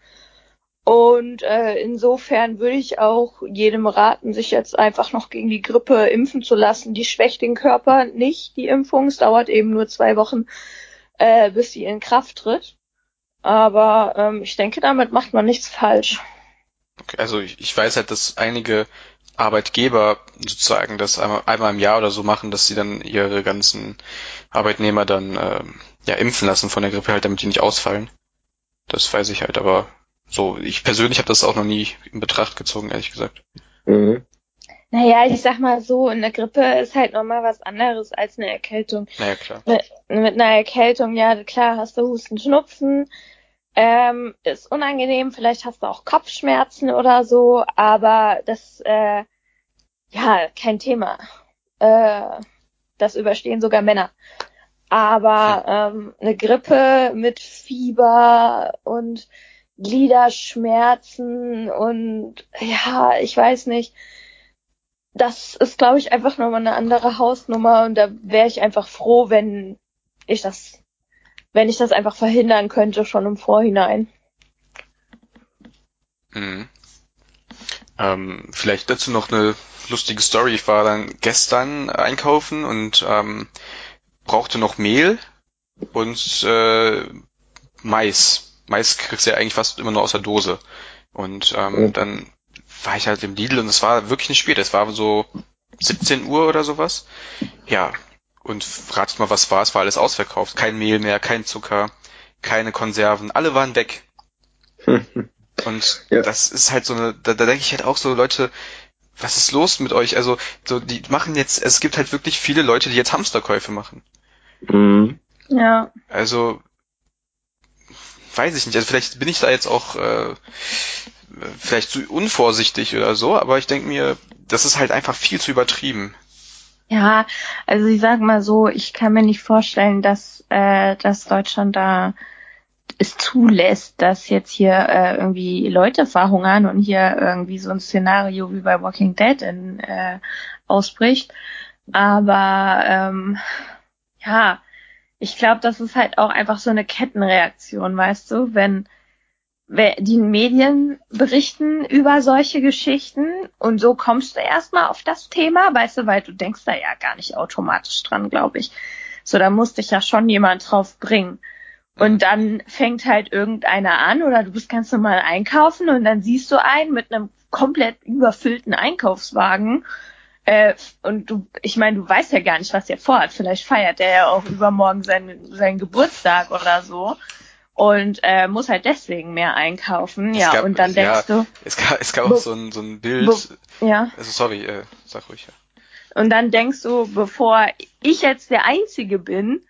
Und äh, insofern würde ich auch jedem raten, sich jetzt einfach noch gegen die Grippe impfen zu lassen. Die schwächt den Körper nicht, die Impfung. Es dauert eben nur zwei Wochen, äh, bis sie in Kraft tritt. Aber ähm, ich denke, damit macht man nichts falsch. Okay, also ich, ich weiß halt, dass einige Arbeitgeber sozusagen das einmal, einmal im Jahr oder so machen, dass sie dann ihre ganzen Arbeitnehmer dann ähm, ja impfen lassen von der Grippe halt, damit die nicht ausfallen. Das weiß ich halt, aber so, ich persönlich habe das auch noch nie in Betracht gezogen, ehrlich gesagt. Mhm. Naja, ich sag mal so, eine Grippe ist halt nochmal was anderes als eine Erkältung. Naja, klar. mit, mit einer Erkältung, ja klar, hast du Husten, Schnupfen, ähm, ist unangenehm, vielleicht hast du auch Kopfschmerzen oder so, aber das, äh, ja, kein Thema. Äh, das überstehen sogar Männer. Aber ähm, eine Grippe mit Fieber und Gliederschmerzen und ja, ich weiß nicht. Das ist, glaube ich, einfach nochmal eine andere Hausnummer und da wäre ich einfach froh, wenn ich das, wenn ich das einfach verhindern könnte, schon im Vorhinein. Mhm. Ähm, vielleicht dazu noch eine lustige Story. Ich war dann gestern einkaufen und ähm, brauchte noch Mehl und äh, Mais. Mais kriegst du ja eigentlich fast immer nur aus der Dose. Und ähm, Mhm. dann war ich halt im Lidl und es war wirklich nicht spät. Es war so 17 Uhr oder sowas. Ja. Und ratet mal, was war? Es war alles ausverkauft. Kein Mehl mehr, kein Zucker, keine Konserven. Alle waren weg. Und Ja. das ist halt so eine, da, da denke ich halt auch so, Leute, was ist los mit euch? Also, so, die machen jetzt, es gibt halt wirklich viele Leute, die jetzt Hamsterkäufe machen. Mhm. Ja. Also, weiß ich nicht. Also vielleicht bin ich da jetzt auch äh, vielleicht zu unvorsichtig oder so, aber ich denke mir, das ist halt einfach viel zu übertrieben. Ja, also ich sag mal so, ich kann mir nicht vorstellen, dass, äh, dass Deutschland da es zulässt, dass jetzt hier äh, irgendwie Leute verhungern und hier irgendwie so ein Szenario wie bei Walking Dead in, äh, ausbricht. Aber ähm, ja, ich glaube, das ist halt auch einfach so eine Kettenreaktion, weißt du, wenn die Medien berichten über solche Geschichten und so kommst du erstmal auf das Thema, weißt du, weil du denkst da ja gar nicht automatisch dran, glaube ich. So, da musste ich ja schon jemand drauf bringen. Und dann fängt halt irgendeiner an oder du bist ganz normal einkaufen und dann siehst du einen mit einem komplett überfüllten Einkaufswagen. Äh, und du, ich meine, du weißt ja gar nicht, was er vorhat. Vielleicht feiert er ja auch übermorgen seinen, seinen Geburtstag oder so und äh, muss halt deswegen mehr einkaufen. Es ja, gab, und dann denkst ja, du. Es gab, es gab auch so ein, so ein Bild. ja. Also sorry, äh, sag ruhig. Ja. Und dann denkst du, bevor ich jetzt der Einzige bin,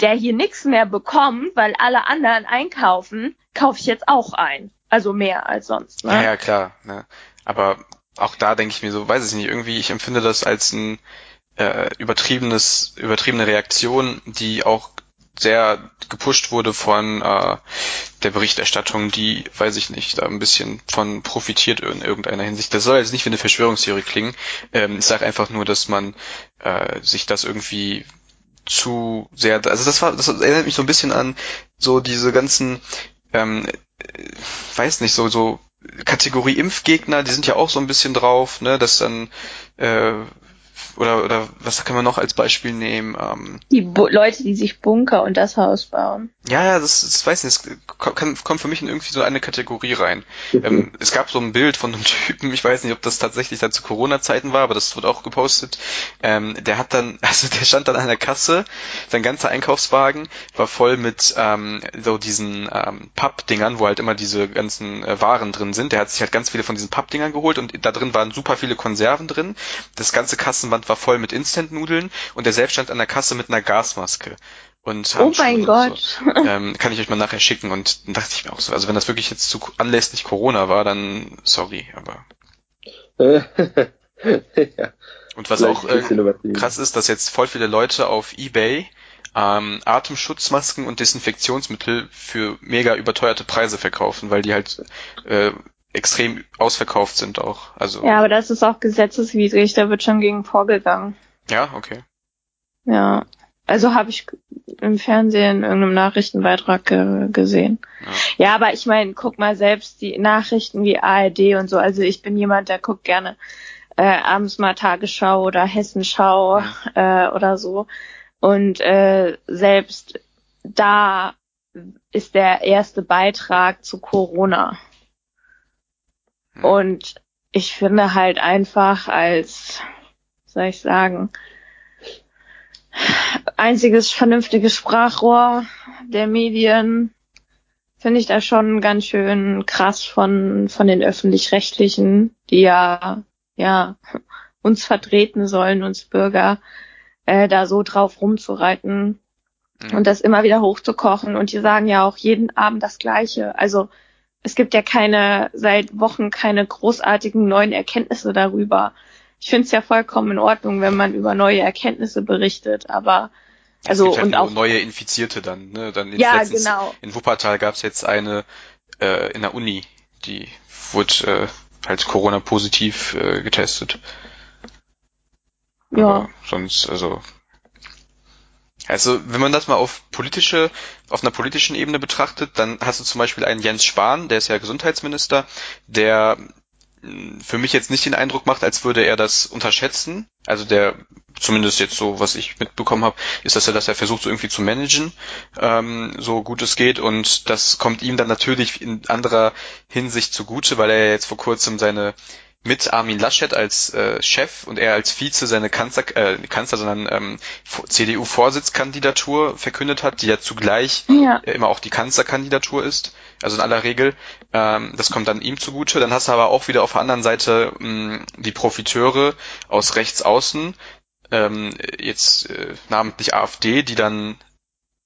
der hier nichts mehr bekommt, weil alle anderen einkaufen, kaufe ich jetzt auch ein. Also mehr als sonst. Ne? Ja, ja, klar. Ne? Aber auch da denke ich mir so, weiß ich nicht, irgendwie, ich empfinde das als ein äh, übertriebenes, übertriebene Reaktion, die auch sehr gepusht wurde von äh, der Berichterstattung, die, weiß ich nicht, da ein bisschen von profitiert in irgendeiner Hinsicht. Das soll jetzt nicht wie eine Verschwörungstheorie klingen. Ähm, ich sage einfach nur, dass man äh, sich das irgendwie zu sehr, also das war, das erinnert mich so ein bisschen an so diese ganzen, ähm, weiß nicht, so so Kategorie Impfgegner, die sind ja auch so ein bisschen drauf, ne, dass dann äh, oder, oder was kann man noch als Beispiel nehmen? Ähm, die Bu Leute, die sich Bunker und das Haus bauen. Ja, ja, das, das weiß nicht, das kann, kommt für mich in irgendwie so eine Kategorie rein. Mhm. Ähm, es gab so ein Bild von einem Typen, ich weiß nicht, ob das tatsächlich dann zu Corona-Zeiten war, aber das wird auch gepostet. Ähm, der hat dann, also der stand dann an der Kasse, sein ganzer Einkaufswagen war voll mit ähm, so diesen ähm, Pappdingern, wo halt immer diese ganzen äh, Waren drin sind. Der hat sich halt ganz viele von diesen Pappdingern geholt und da drin waren super viele Konserven drin. Das ganze Kassenband war voll mit Instant-Nudeln und der selbst stand an der Kasse mit einer Gasmaske. Und oh mein Gott. So. Ähm, kann ich euch mal nachher schicken und dann dachte ich mir auch so, also wenn das wirklich jetzt zu anlässlich Corona war, dann sorry, aber. ja. Und was auch äh, krass ist, dass jetzt voll viele Leute auf Ebay ähm, Atemschutzmasken und Desinfektionsmittel für mega überteuerte Preise verkaufen, weil die halt äh, extrem ausverkauft sind auch. Also ja, aber das ist auch gesetzeswidrig, da wird schon gegen vorgegangen. Ja, okay. Ja, also habe ich im Fernsehen in irgendeinem Nachrichtenbeitrag ge gesehen. Ja. ja, aber ich meine, guck mal selbst die Nachrichten wie ARD und so. Also ich bin jemand, der guckt gerne äh, abends mal Tagesschau oder Hessenschau ja. äh, oder so. Und äh, selbst da ist der erste Beitrag zu Corona. Hm. Und ich finde halt einfach als, soll ich sagen, einziges vernünftiges Sprachrohr der Medien finde ich da schon ganz schön krass von, von den öffentlich-rechtlichen, die ja, ja, uns vertreten sollen, uns Bürger, äh, da so drauf rumzureiten mhm. und das immer wieder hochzukochen. Und die sagen ja auch jeden Abend das Gleiche. Also es gibt ja keine, seit Wochen keine großartigen neuen Erkenntnisse darüber. Ich finde es ja vollkommen in Ordnung, wenn man über neue Erkenntnisse berichtet, aber also halt und auch neue Infizierte dann, ne? Dann ja, letztens, genau. In Wuppertal gab es jetzt eine äh, in der Uni, die wurde äh, halt Corona positiv äh, getestet. Ja. Aber sonst, also also, wenn man das mal auf politische, auf einer politischen Ebene betrachtet, dann hast du zum Beispiel einen Jens Spahn, der ist ja Gesundheitsminister, der für mich jetzt nicht den Eindruck macht, als würde er das unterschätzen. Also der, zumindest jetzt so, was ich mitbekommen habe, ist, dass er das ja versucht, so irgendwie zu managen, ähm, so gut es geht. Und das kommt ihm dann natürlich in anderer Hinsicht zugute, weil er ja jetzt vor kurzem seine mit Armin Laschet als äh, Chef und er als Vize seine Kanzler, äh, Kanzler, sondern ähm, CDU-Vorsitzkandidatur verkündet hat, die ja zugleich ja. Immer auch die Kanzlerkandidatur ist, also in aller Regel. Ähm, das kommt dann ihm zugute. Dann hast du aber auch wieder auf der anderen Seite mh, die Profiteure aus rechts außen, ähm, jetzt äh, namentlich AfD, die dann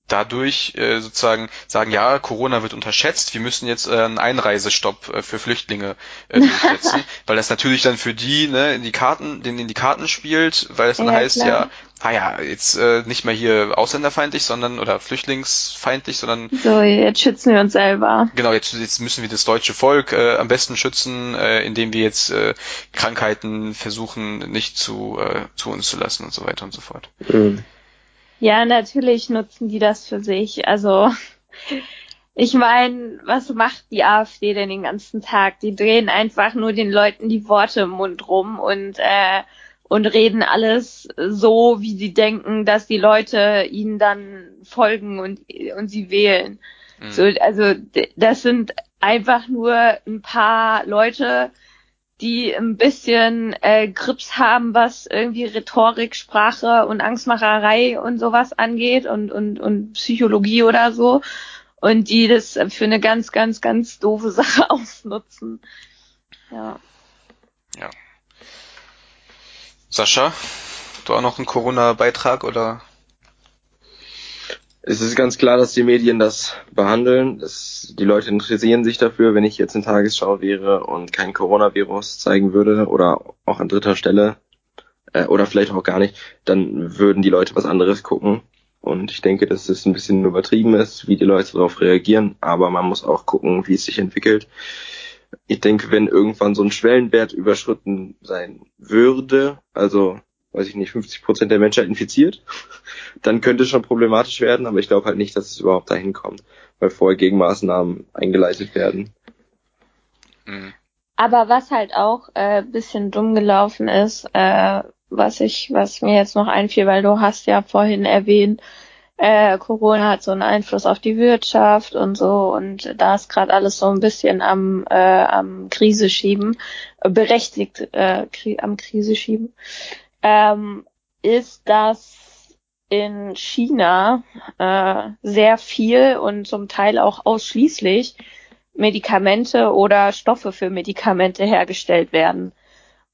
dadurch äh, sozusagen sagen, ja, Corona wird unterschätzt, wir müssen jetzt äh, einen Einreisestopp äh, für Flüchtlinge äh, durchsetzen, weil das natürlich dann für die ne, in die Karten, denen in die Karten spielt, weil es dann ja, heißt, klar. ja, ah ja, jetzt äh, nicht mehr hier ausländerfeindlich, sondern oder flüchtlingsfeindlich, sondern so jetzt schützen wir uns selber. Genau, jetzt, jetzt müssen wir das deutsche Volk äh, am besten schützen, äh, indem wir jetzt äh, Krankheiten versuchen nicht zu äh, zu uns zu lassen und so weiter und so fort. Mhm. Ja, natürlich nutzen die das für sich. Also ich meine, was macht die AfD denn den ganzen Tag? Die drehen einfach nur den Leuten die Worte im Mund rum und äh, und reden alles so, wie sie denken, dass die Leute ihnen dann folgen und und sie wählen. Mhm. So, also das sind einfach nur ein paar Leute, die ein bisschen äh, Grips haben, was irgendwie Rhetorik, Sprache und Angstmacherei und sowas angeht und, und, und Psychologie oder so. Und die das für eine ganz, ganz, ganz doofe Sache ausnutzen. Ja. Ja. Sascha, du auch noch einen Corona-Beitrag oder? Es ist ganz klar, dass die Medien das behandeln. Das, die Leute interessieren sich dafür. Wenn ich jetzt in Tagesschau wäre und kein Coronavirus zeigen würde oder auch an dritter Stelle äh, oder vielleicht auch gar nicht, dann würden die Leute was anderes gucken. Und ich denke, dass es ein bisschen übertrieben ist, wie die Leute darauf reagieren. Aber man muss auch gucken, wie es sich entwickelt. Ich denke, wenn irgendwann so ein Schwellenwert überschritten sein würde, also weiß ich nicht, 50 Prozent der Menschheit infiziert, dann könnte es schon problematisch werden, aber ich glaube halt nicht, dass es überhaupt dahin kommt, weil vorher Gegenmaßnahmen eingeleitet werden. Mhm. Aber was halt auch äh, bisschen dumm gelaufen ist, äh, was ich, was mir jetzt noch einfiel, weil du hast ja vorhin erwähnt, äh, Corona hat so einen Einfluss auf die Wirtschaft und so und da ist gerade alles so ein bisschen am äh, am Krise schieben, berechtigt äh, kri am Krise schieben ähm, ist, dass in China äh, sehr viel und zum Teil auch ausschließlich Medikamente oder Stoffe für Medikamente hergestellt werden.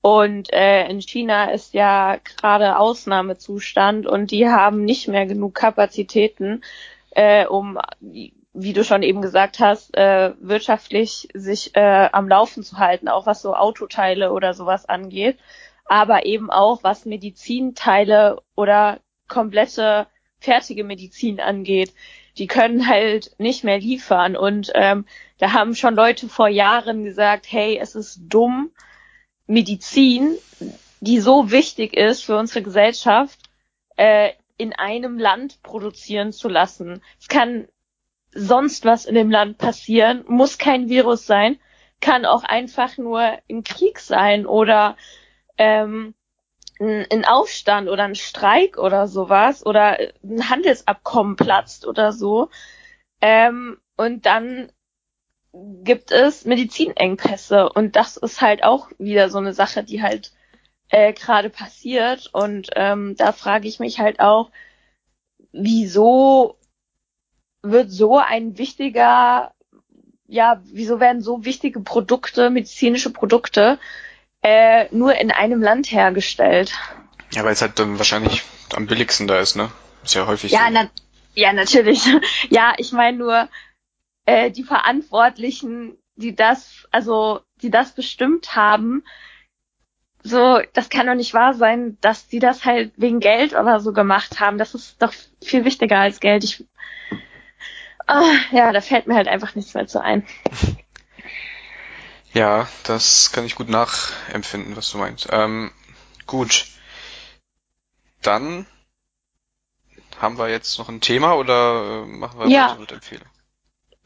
Und äh, in China ist ja gerade Ausnahmezustand und die haben nicht mehr genug Kapazitäten, äh, um, wie du schon eben gesagt hast, äh, wirtschaftlich sich äh, am Laufen zu halten, auch was so Autoteile oder sowas angeht aber eben auch was Medizinteile oder komplette fertige Medizin angeht. Die können halt nicht mehr liefern. Und ähm, da haben schon Leute vor Jahren gesagt, hey, es ist dumm, Medizin, die so wichtig ist für unsere Gesellschaft, äh, in einem Land produzieren zu lassen. Es kann sonst was in dem Land passieren, muss kein Virus sein, kann auch einfach nur ein Krieg sein oder ähm, ein Aufstand oder ein Streik oder sowas oder ein Handelsabkommen platzt oder so. Ähm, und dann gibt es Medizinengpässe und das ist halt auch wieder so eine Sache, die halt äh, gerade passiert und ähm, da frage ich mich halt auch, wieso wird so ein wichtiger, ja, wieso werden so wichtige Produkte, medizinische Produkte äh, nur in einem Land hergestellt. Ja, weil es halt dann wahrscheinlich am billigsten da ist, ne? Ist ja häufig ja, so. Na, ja, natürlich. ja, ich meine nur, äh, die Verantwortlichen, die das, also die das bestimmt haben, so, das kann doch nicht wahr sein, dass die das halt wegen Geld oder so gemacht haben. Das ist doch viel wichtiger als Geld. Ich, oh, ja, da fällt mir halt einfach nichts mehr zu ein. Ja, das kann ich gut nachempfinden, was du meinst. Ähm, gut. Dann haben wir jetzt noch ein Thema oder äh, machen wir ja. weiter mit Empfehlungen?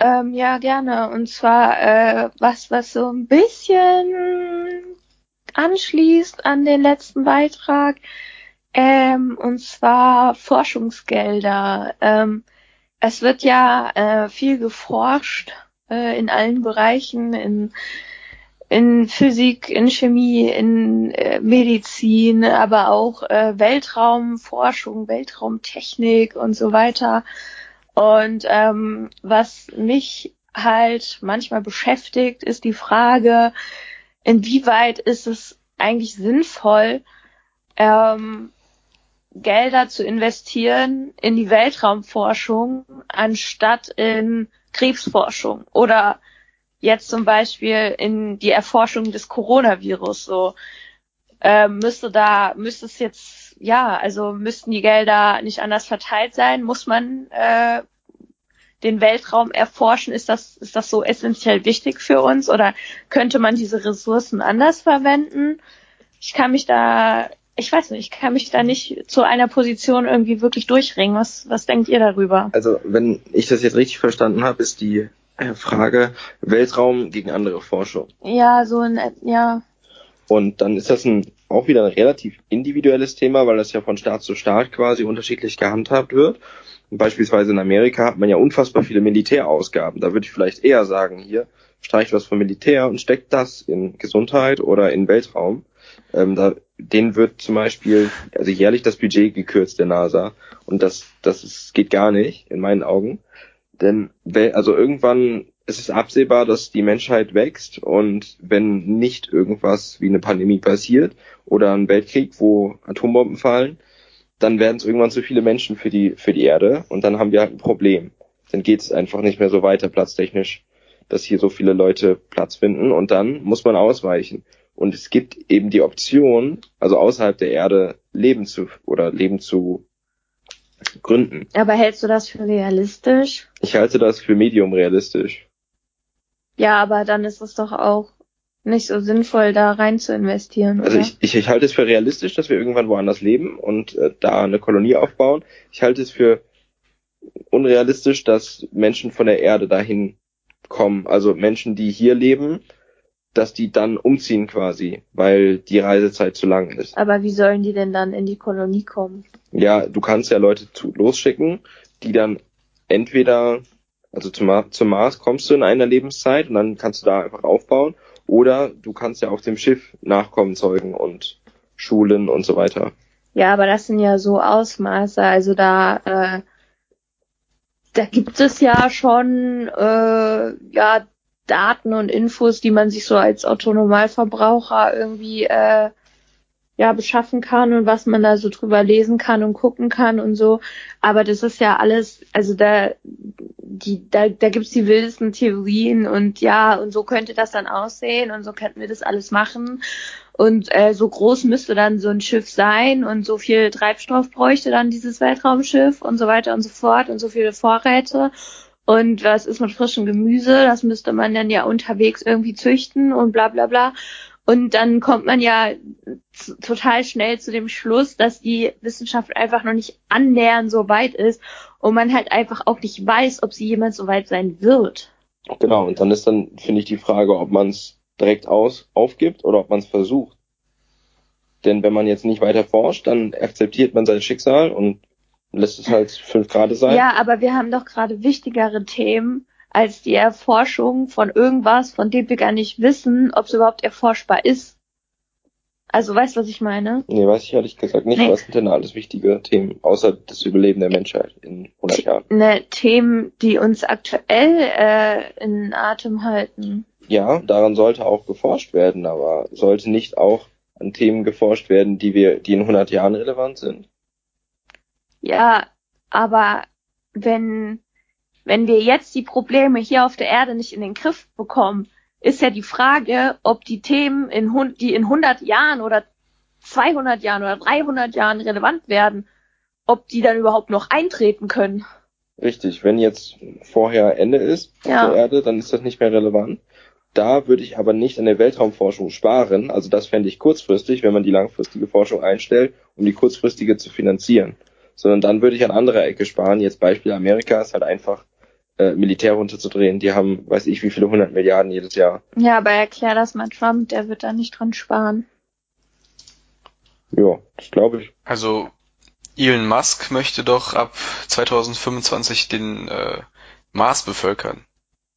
Ähm, ja, gerne. Und zwar äh, was, was so ein bisschen anschließt an den letzten Beitrag. Ähm, und zwar Forschungsgelder. Ähm, es wird ja äh, viel geforscht äh, in allen Bereichen, in in Physik, in Chemie, in äh, Medizin, aber auch äh, Weltraumforschung, Weltraumtechnik und so weiter. Und ähm, was mich halt manchmal beschäftigt, ist die Frage, inwieweit ist es eigentlich sinnvoll, ähm, Gelder zu investieren in die Weltraumforschung anstatt in Krebsforschung oder jetzt zum Beispiel in die Erforschung des Coronavirus. So äh, müsste da müsste es jetzt ja also müssten die Gelder nicht anders verteilt sein? Muss man äh, den Weltraum erforschen? Ist das ist das so essentiell wichtig für uns oder könnte man diese Ressourcen anders verwenden? Ich kann mich da ich weiß nicht, ich kann mich da nicht zu einer Position irgendwie wirklich durchringen. Was, was denkt ihr darüber? Also, wenn ich das jetzt richtig verstanden habe, ist die Frage Weltraum gegen andere Forschung. Ja, so ein, ja. Und dann ist das ein, auch wieder ein relativ individuelles Thema, weil das ja von Staat zu Staat quasi unterschiedlich gehandhabt wird. Und beispielsweise in Amerika hat man ja unfassbar viele Militärausgaben. Da würde ich vielleicht eher sagen, hier streicht was vom Militär und steckt das in Gesundheit oder in Weltraum. Ähm, da, denen wird zum Beispiel, also jährlich das Budget gekürzt der NASA. Und das, das ist, geht gar nicht, in meinen Augen. Denn, also irgendwann ist es absehbar, dass die Menschheit wächst und wenn nicht irgendwas wie eine Pandemie passiert oder ein Weltkrieg, wo Atombomben fallen, dann werden es irgendwann zu viele Menschen für die, für die Erde und dann haben wir halt ein Problem. Dann geht es einfach nicht mehr so weiter platztechnisch, dass hier so viele Leute Platz finden und dann muss man ausweichen. Und es gibt eben die Option, also außerhalb der Erde Leben zu oder Leben zu gründen. Aber hältst du das für realistisch? Ich halte das für medium realistisch. Ja, aber dann ist es doch auch nicht so sinnvoll, da rein zu investieren. Also ich, ich, ich halte es für realistisch, dass wir irgendwann woanders leben und äh, da eine Kolonie aufbauen. Ich halte es für unrealistisch, dass Menschen von der Erde dahin kommen. Also Menschen, die hier leben, dass die dann umziehen quasi, weil die Reisezeit zu lang ist. Aber wie sollen die denn dann in die Kolonie kommen? Ja, du kannst ja Leute zu, losschicken, die dann entweder, also zum, zum Mars kommst du in einer Lebenszeit und dann kannst du da einfach aufbauen, oder du kannst ja auf dem Schiff Nachkommen zeugen und schulen und so weiter. Ja, aber das sind ja so Ausmaße, also da, äh, da gibt es ja schon, äh, ja, Daten und Infos, die man sich so als Autonomalverbraucher irgendwie äh, ja beschaffen kann und was man da so drüber lesen kann und gucken kann und so. Aber das ist ja alles, also da die da da gibt's die wildesten Theorien und ja und so könnte das dann aussehen und so könnten wir das alles machen und äh, so groß müsste dann so ein Schiff sein und so viel Treibstoff bräuchte dann dieses Weltraumschiff und so weiter und so fort und so viele Vorräte und was ist mit frischem Gemüse? Das müsste man dann ja unterwegs irgendwie züchten und bla bla bla. Und dann kommt man ja total schnell zu dem Schluss, dass die Wissenschaft einfach noch nicht annähernd so weit ist und man halt einfach auch nicht weiß, ob sie jemals so weit sein wird. Genau, und dann ist dann, finde ich, die Frage, ob man es direkt aus aufgibt oder ob man es versucht. Denn wenn man jetzt nicht weiter forscht, dann akzeptiert man sein Schicksal und lässt es halt fünf Grad sein. Ja, aber wir haben doch gerade wichtigere Themen als die Erforschung von irgendwas, von dem wir gar nicht wissen, ob es überhaupt erforschbar ist. Also weißt du, was ich meine? Nee, weiß ich ehrlich gesagt nicht. Nee. Was sind denn alles wichtige Themen, außer das Überleben der Menschheit in 100 Jahren? Ne, Themen, die uns aktuell äh, in Atem halten. Ja, daran sollte auch geforscht werden, aber sollte nicht auch an Themen geforscht werden, die wir, die in 100 Jahren relevant sind? Ja, aber wenn, wenn wir jetzt die Probleme hier auf der Erde nicht in den Griff bekommen, ist ja die Frage, ob die Themen, in, die in 100 Jahren oder 200 Jahren oder 300 Jahren relevant werden, ob die dann überhaupt noch eintreten können. Richtig, wenn jetzt vorher Ende ist ja. der Erde, dann ist das nicht mehr relevant. Da würde ich aber nicht an der Weltraumforschung sparen. Also das fände ich kurzfristig, wenn man die langfristige Forschung einstellt, um die kurzfristige zu finanzieren sondern dann würde ich an anderer Ecke sparen. Jetzt Beispiel Amerika ist halt einfach äh, Militär runterzudrehen. Die haben, weiß ich, wie viele hundert Milliarden jedes Jahr. Ja, aber erklär das mal Trump, der wird da nicht dran sparen. Ja, das glaube ich. Also Elon Musk möchte doch ab 2025 den äh, Mars bevölkern.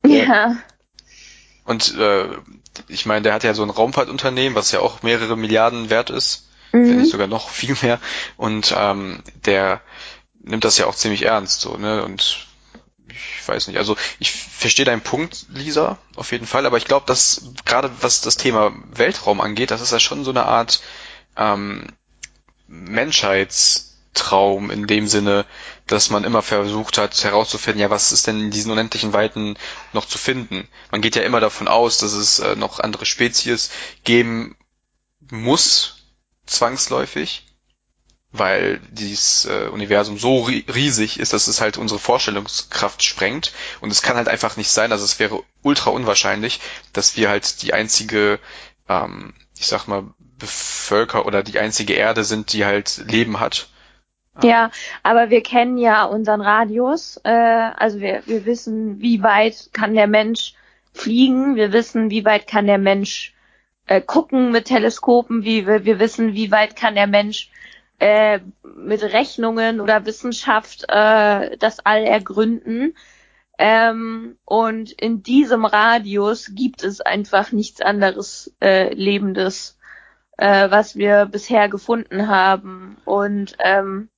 Ja. Und äh, ich meine, der hat ja so ein Raumfahrtunternehmen, was ja auch mehrere Milliarden wert ist mhm. wenn nicht sogar noch viel mehr. Und ähm, der nimmt das ja auch ziemlich ernst, so, ne? Und ich weiß nicht, also ich verstehe deinen Punkt, Lisa, auf jeden Fall, aber ich glaube, dass gerade was das Thema Weltraum angeht, das ist ja schon so eine Art ähm, Menschheits Traum in dem Sinne, dass man immer versucht hat herauszufinden, ja, was ist denn in diesen unendlichen Weiten noch zu finden? Man geht ja immer davon aus, dass es äh, noch andere Spezies geben muss, zwangsläufig, weil dieses äh, Universum so ri riesig ist, dass es halt unsere Vorstellungskraft sprengt. Und es kann halt einfach nicht sein, also es wäre ultra unwahrscheinlich, dass wir halt die einzige, ähm, ich sag mal, Bevölker oder die einzige Erde sind, die halt Leben hat. Ja, aber wir kennen ja unseren Radius. Äh, also wir, wir wissen, wie weit kann der Mensch fliegen. Wir wissen, wie weit kann der Mensch äh, gucken mit Teleskopen. Wie wir, wir wissen, wie weit kann der Mensch äh, mit Rechnungen oder Wissenschaft äh, das All ergründen. Ähm, und in diesem Radius gibt es einfach nichts anderes äh, Lebendes, äh, was wir bisher gefunden haben. Und ähm,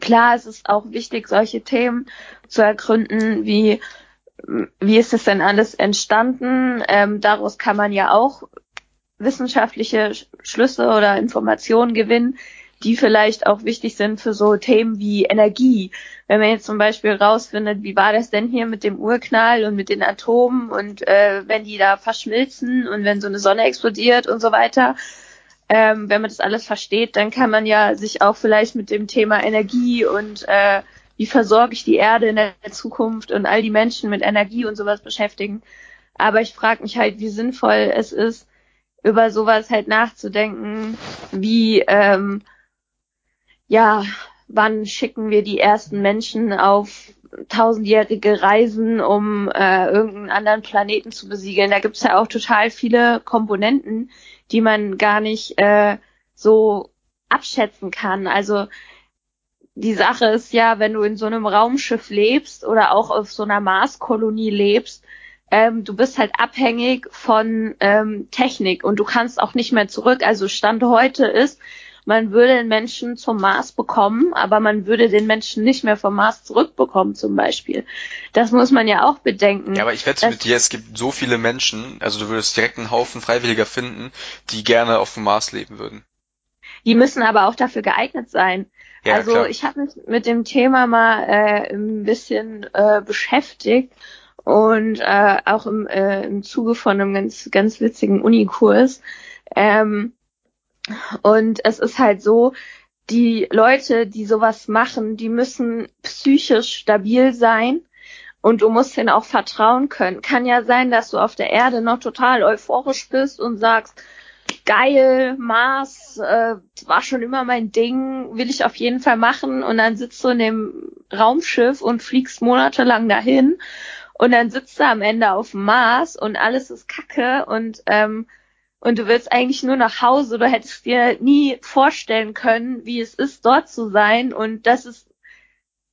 klar, es ist auch wichtig, solche Themen zu ergründen, wie wie ist es denn alles entstanden? Ähm, daraus kann man ja auch wissenschaftliche Schlüsse oder Informationen gewinnen, die vielleicht auch wichtig sind für so Themen wie Energie. Wenn man jetzt zum Beispiel rausfindet, wie war das denn hier mit dem Urknall und mit den Atomen und äh, wenn die da verschmilzen und wenn so eine Sonne explodiert und so weiter, ähm, wenn man das alles versteht, dann kann man ja sich auch vielleicht mit dem Thema Energie und äh, wie versorge ich die Erde in der Zukunft und all die Menschen mit Energie und sowas beschäftigen. Aber ich frage mich halt, wie sinnvoll es ist, über sowas halt nachzudenken, wie ähm, ja, wann schicken wir die ersten Menschen auf tausendjährige Reisen, um äh, irgendeinen anderen Planeten zu besiegeln. Da gibt's ja auch total viele Komponenten, die man gar nicht äh, so abschätzen kann. Also die Sache ist ja, wenn du in so einem Raumschiff lebst oder auch auf so einer Marskolonie lebst, ähm, du bist halt abhängig von ähm, Technik und du kannst auch nicht mehr zurück. Also Stand heute ist, man würde den Menschen zum Mars bekommen, aber man würde den Menschen nicht mehr vom Mars zurückbekommen zum Beispiel. Das muss man ja auch bedenken. Ja, aber ich wette mit dir, es gibt so viele Menschen, also du würdest direkt einen Haufen Freiwilliger finden, die gerne auf dem Mars leben würden. Die müssen aber auch dafür geeignet sein. Ja, also klar. ich habe mich mit dem Thema mal äh, ein bisschen äh, beschäftigt und äh, auch im, äh, im Zuge von einem ganz ganz witzigen Unikurs. Ähm, und es ist halt so, die Leute, die sowas machen, die müssen psychisch stabil sein und du musst denen auch vertrauen können. Kann ja sein, dass du auf der Erde noch total euphorisch bist und sagst, geil, Mars, äh, war schon immer mein Ding, will ich auf jeden Fall machen. Und dann sitzt du in dem Raumschiff und fliegst monatelang dahin und dann sitzt du am Ende auf dem Mars und alles ist Kacke und ähm, und du willst eigentlich nur nach Hause, du hättest dir nie vorstellen können, wie es ist, dort zu sein und dass es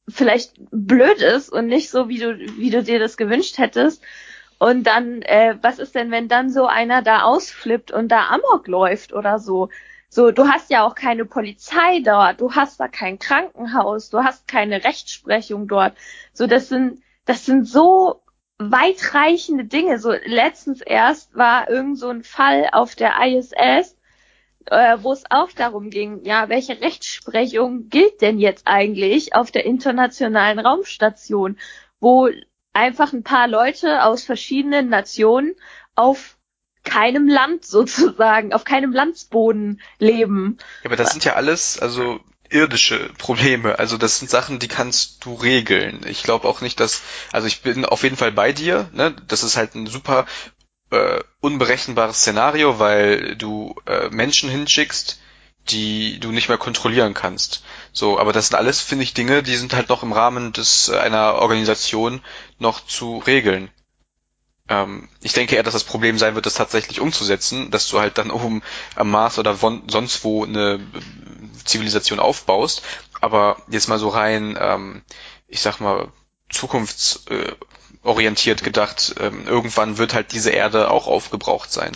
vielleicht blöd ist und nicht so, wie du, wie du dir das gewünscht hättest. Und dann, äh, was ist denn, wenn dann so einer da ausflippt und da Amok läuft oder so? So, du hast ja auch keine Polizei dort, du hast da kein Krankenhaus, du hast keine Rechtsprechung dort. So, das sind, das sind so weitreichende Dinge. So letztens erst war irgend so ein Fall auf der ISS, äh, wo es auch darum ging, ja, welche Rechtsprechung gilt denn jetzt eigentlich auf der internationalen Raumstation, wo einfach ein paar Leute aus verschiedenen Nationen auf keinem Land sozusagen, auf keinem Landsboden leben. Ja, aber das sind ja alles, also irdische Probleme. Also das sind Sachen, die kannst du regeln. Ich glaube auch nicht, dass, also ich bin auf jeden Fall bei dir. Ne? Das ist halt ein super äh, unberechenbares Szenario, weil du äh, Menschen hinschickst, die du nicht mehr kontrollieren kannst. So, aber das sind alles, finde ich, Dinge, die sind halt noch im Rahmen des äh, einer Organisation noch zu regeln. Ähm, ich denke eher, dass das Problem sein wird, das tatsächlich umzusetzen, dass du halt dann oben am Mars oder sonst wo eine Zivilisation aufbaust. Aber jetzt mal so rein, ähm, ich sag mal, zukunftsorientiert gedacht, ähm, irgendwann wird halt diese Erde auch aufgebraucht sein.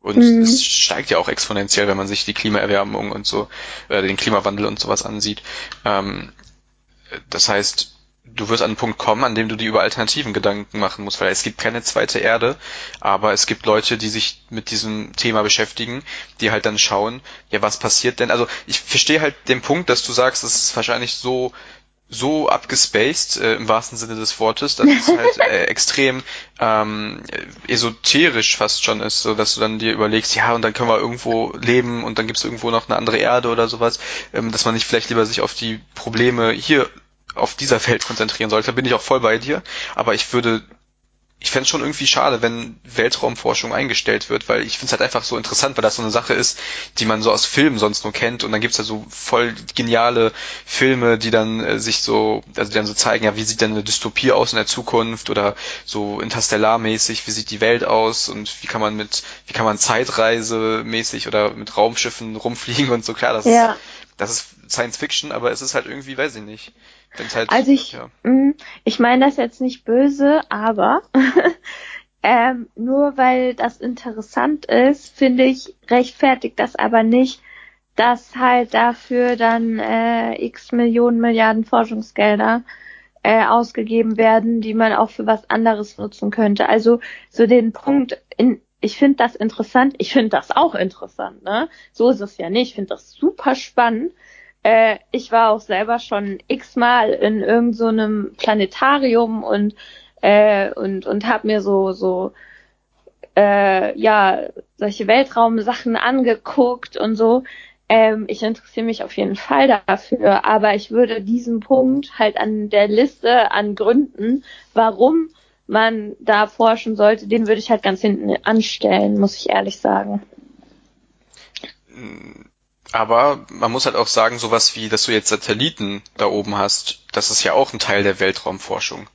Und mhm. es steigt ja auch exponentiell, wenn man sich die Klimaerwärmung und so, äh, den Klimawandel und sowas ansieht. Ähm, das heißt, du wirst an einen Punkt kommen, an dem du dir über Alternativen Gedanken machen musst, weil es gibt keine zweite Erde, aber es gibt Leute, die sich mit diesem Thema beschäftigen, die halt dann schauen, ja, was passiert denn? Also ich verstehe halt den Punkt, dass du sagst, es ist wahrscheinlich so so abgespaced äh, im wahrsten Sinne des Wortes, dass es halt äh, extrem ähm, esoterisch fast schon ist, so dass du dann dir überlegst, ja und dann können wir irgendwo leben und dann gibt es irgendwo noch eine andere Erde oder sowas, ähm, dass man nicht vielleicht lieber sich auf die Probleme hier auf dieser Welt konzentrieren sollte, bin ich auch voll bei dir. Aber ich würde ich fände es schon irgendwie schade, wenn Weltraumforschung eingestellt wird, weil ich finde es halt einfach so interessant, weil das so eine Sache ist, die man so aus Filmen sonst nur kennt und dann gibt's ja so voll geniale Filme, die dann äh, sich so, also die dann so zeigen, ja, wie sieht denn eine Dystopie aus in der Zukunft oder so interstellarmäßig, wie sieht die Welt aus und wie kann man mit, wie kann man Zeitreise-mäßig oder mit Raumschiffen rumfliegen und so, klar, das ja. ist, das ist Science Fiction, aber es ist halt irgendwie, weiß ich nicht. Halt, also ich, ja. mh, mm, ich meine das jetzt nicht böse, aber ähm, nur weil das interessant ist, finde ich, rechtfertigt das aber nicht, dass halt dafür dann äh, x Millionen Milliarden Forschungsgelder äh, ausgegeben werden, die man auch für was anderes nutzen könnte. Also so den Punkt, in, ich finde das interessant, ich finde das auch interessant, ne? So ist es ja nicht, ich finde das super spannend. Äh, ich war auch selber schon x-mal in irgendeinem so Planetarium und äh, und und habe mir so so äh, ja solche Weltraumsachen angeguckt und so. Ähm, ich interessiere mich auf jeden Fall dafür, aber ich würde diesen Punkt halt an der Liste an Gründen, warum man da forschen sollte, den würde ich halt ganz hinten anstellen, muss ich ehrlich sagen. Aber man muss halt auch sagen, sowas wie, dass du jetzt Satelliten da oben hast, das ist ja auch ein Teil der Weltraumforschung.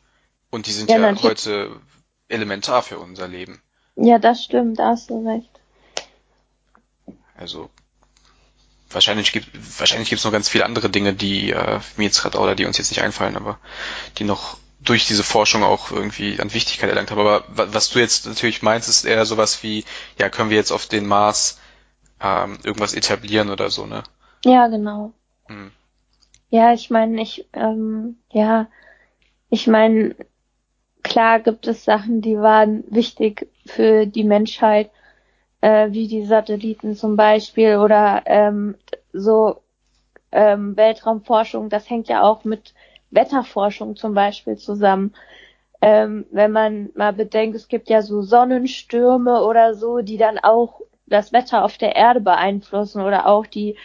Und die sind ja, ja heute elementar für unser Leben. Ja, das stimmt, da hast du recht. Also wahrscheinlich gibt wahrscheinlich gibt's noch ganz viele andere Dinge, die äh, mir jetzt gerade oder die uns jetzt nicht einfallen, aber die noch durch diese Forschung auch irgendwie an Wichtigkeit erlangt haben. Aber was du jetzt natürlich meinst, ist eher sowas wie, ja, können wir jetzt auf den Mars ähm, irgendwas etablieren oder so, ne? Ja, genau. Hm. Ja, ich meine, ich, ähm, ja, ich meine, klar gibt es Sachen, die waren wichtig für die Menschheit, äh, wie die Satelliten zum Beispiel oder ähm, so ähm, Weltraumforschung, das hängt ja auch mit Wetterforschung zum Beispiel zusammen. Ähm, wenn man mal bedenkt, es gibt ja so Sonnenstürme oder so, die dann auch das Wetter auf der Erde beeinflussen oder auch die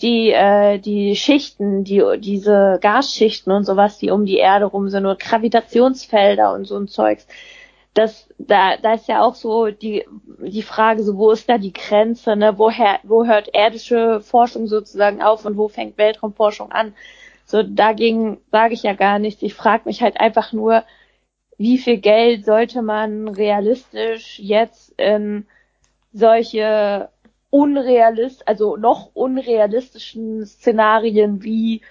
die äh, die Schichten, die diese Gasschichten und sowas, die um die Erde rum sind, oder Gravitationsfelder und so ein Zeugs. Das da da ist ja auch so die die Frage, so wo ist da die Grenze, ne? Woher wo hört erdische Forschung sozusagen auf und wo fängt Weltraumforschung an? So dagegen sage ich ja gar nichts. Ich frage mich halt einfach nur, wie viel Geld sollte man realistisch jetzt in solche unrealist, also noch unrealistischen Szenarien wie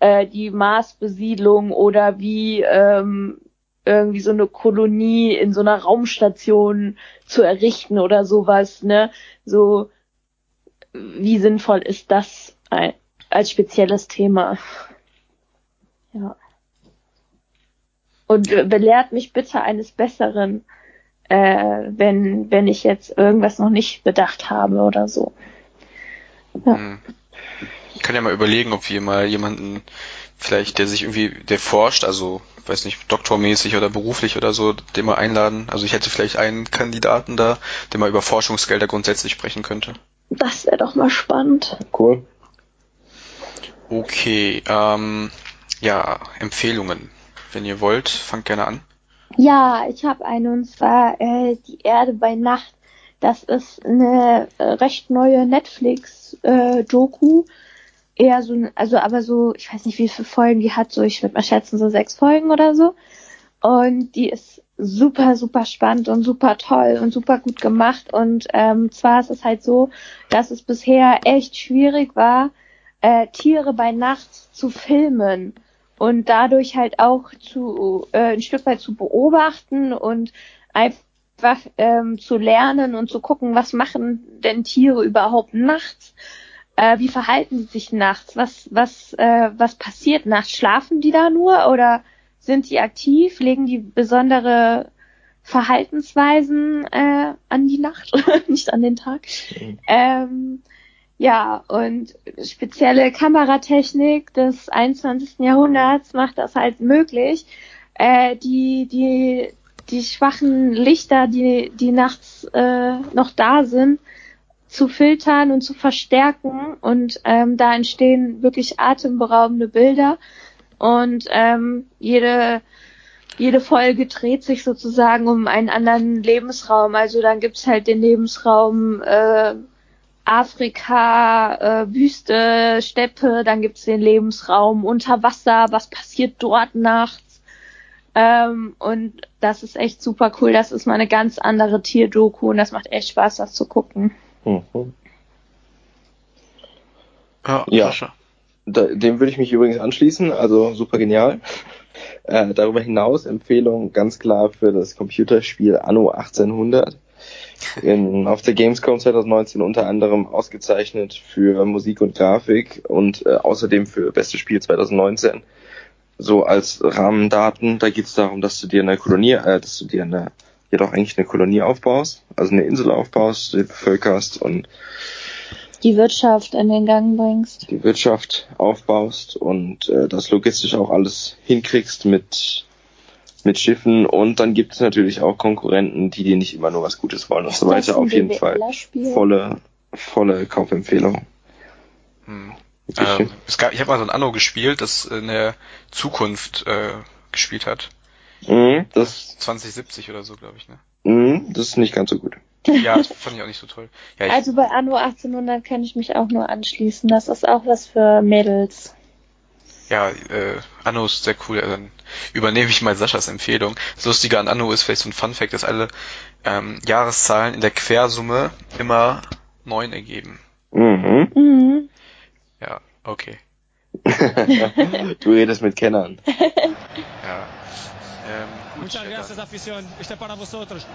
äh, die Marsbesiedlung oder wie ähm, irgendwie so eine Kolonie in so einer Raumstation zu errichten oder sowas, ne? So, wie sinnvoll ist das als spezielles Thema? Ja. Und äh, belehrt mich bitte eines Besseren äh, wenn, wenn ich jetzt irgendwas noch nicht bedacht habe oder so. Ja. Hm. Ich kann ja mal überlegen, ob wir mal jemanden vielleicht, der sich irgendwie, der forscht, also weiß nicht, doktormäßig oder beruflich oder so, den mal einladen. Also ich hätte vielleicht einen Kandidaten da, der mal über Forschungsgelder grundsätzlich sprechen könnte. Das wäre doch mal spannend. Cool. Okay, ähm, ja, Empfehlungen. Wenn ihr wollt, fangt gerne an. Ja, ich habe eine und zwar äh, Die Erde bei Nacht. Das ist eine äh, recht neue Netflix-Doku. Äh, Eher so, also aber so, ich weiß nicht, wie viele Folgen die hat, so ich würde mal schätzen, so sechs Folgen oder so. Und die ist super, super spannend und super toll und super gut gemacht. Und ähm, zwar ist es halt so, dass es bisher echt schwierig war, äh, Tiere bei Nacht zu filmen und dadurch halt auch zu äh, ein Stück weit zu beobachten und einfach ähm, zu lernen und zu gucken, was machen denn Tiere überhaupt nachts. äh, wie verhalten die sich nachts? Was, was, äh, was passiert nachts? Schlafen die da nur oder sind die aktiv? Legen die besondere Verhaltensweisen äh, an die Nacht, nicht an den Tag? Mhm. Ähm, ja, und spezielle Kameratechnik des 21. Jahrhunderts macht das halt möglich, äh, die, die, die schwachen Lichter, die, die nachts äh, noch da sind, zu filtern und zu verstärken. Und ähm, da entstehen wirklich atemberaubende Bilder. Und ähm, jede, jede Folge dreht sich sozusagen um einen anderen Lebensraum. Also dann gibt's halt den Lebensraum äh, Afrika, äh, Wüste, Steppe, dann gibt's den Lebensraum unter Wasser, was passiert dort nachts. Ähm, und das ist echt super cool. Das ist mal eine ganz andere Tierdoku und das macht echt Spaß, das zu gucken. Mhm. Ja, ja. Da, dem würde ich mich übrigens anschließen, also super genial. Äh, darüber hinaus Empfehlung ganz klar für das Computerspiel Anno 1800 in, auf der Gamescom 2019 unter anderem ausgezeichnet für Musik und Grafik und äh, außerdem für beste Spiel 2019. So als Rahmendaten, da geht es darum, dass du dir eine Kolonie, äh, dass du dir eine, ja doch eigentlich eine Kolonie aufbaust, also eine Insel aufbaust, die bevölkerst und die Wirtschaft in den Gang bringst. Die Wirtschaft aufbaust und äh, das logistisch auch alles hinkriegst mit mit Schiffen und dann gibt es natürlich auch Konkurrenten, die dir nicht immer nur was Gutes wollen und so weiter. Auf jeden Fall volle, volle Kaufempfehlung. Hm. Ähm, es gab, ich habe mal so ein Anno gespielt, das in der Zukunft äh, gespielt hat. Mhm, das 2070 oder so, glaube ich, ne? Mhm, das ist nicht ganz so gut. Ja, das fand ich auch nicht so toll. Ja, also bei Anno 1800 kann ich mich auch nur anschließen. Das ist auch was für Mädels ja, äh, Anno ist sehr cool. Dann übernehme ich mal Saschas Empfehlung. Das Lustige an Anno ist vielleicht so ein Fun Fact, dass alle ähm, Jahreszahlen in der Quersumme immer neun ergeben. Mhm. mhm. Ja, okay. du redest mit Kennern. ja. Ähm, gut, Muchas gracias, afición. Este para vosotros.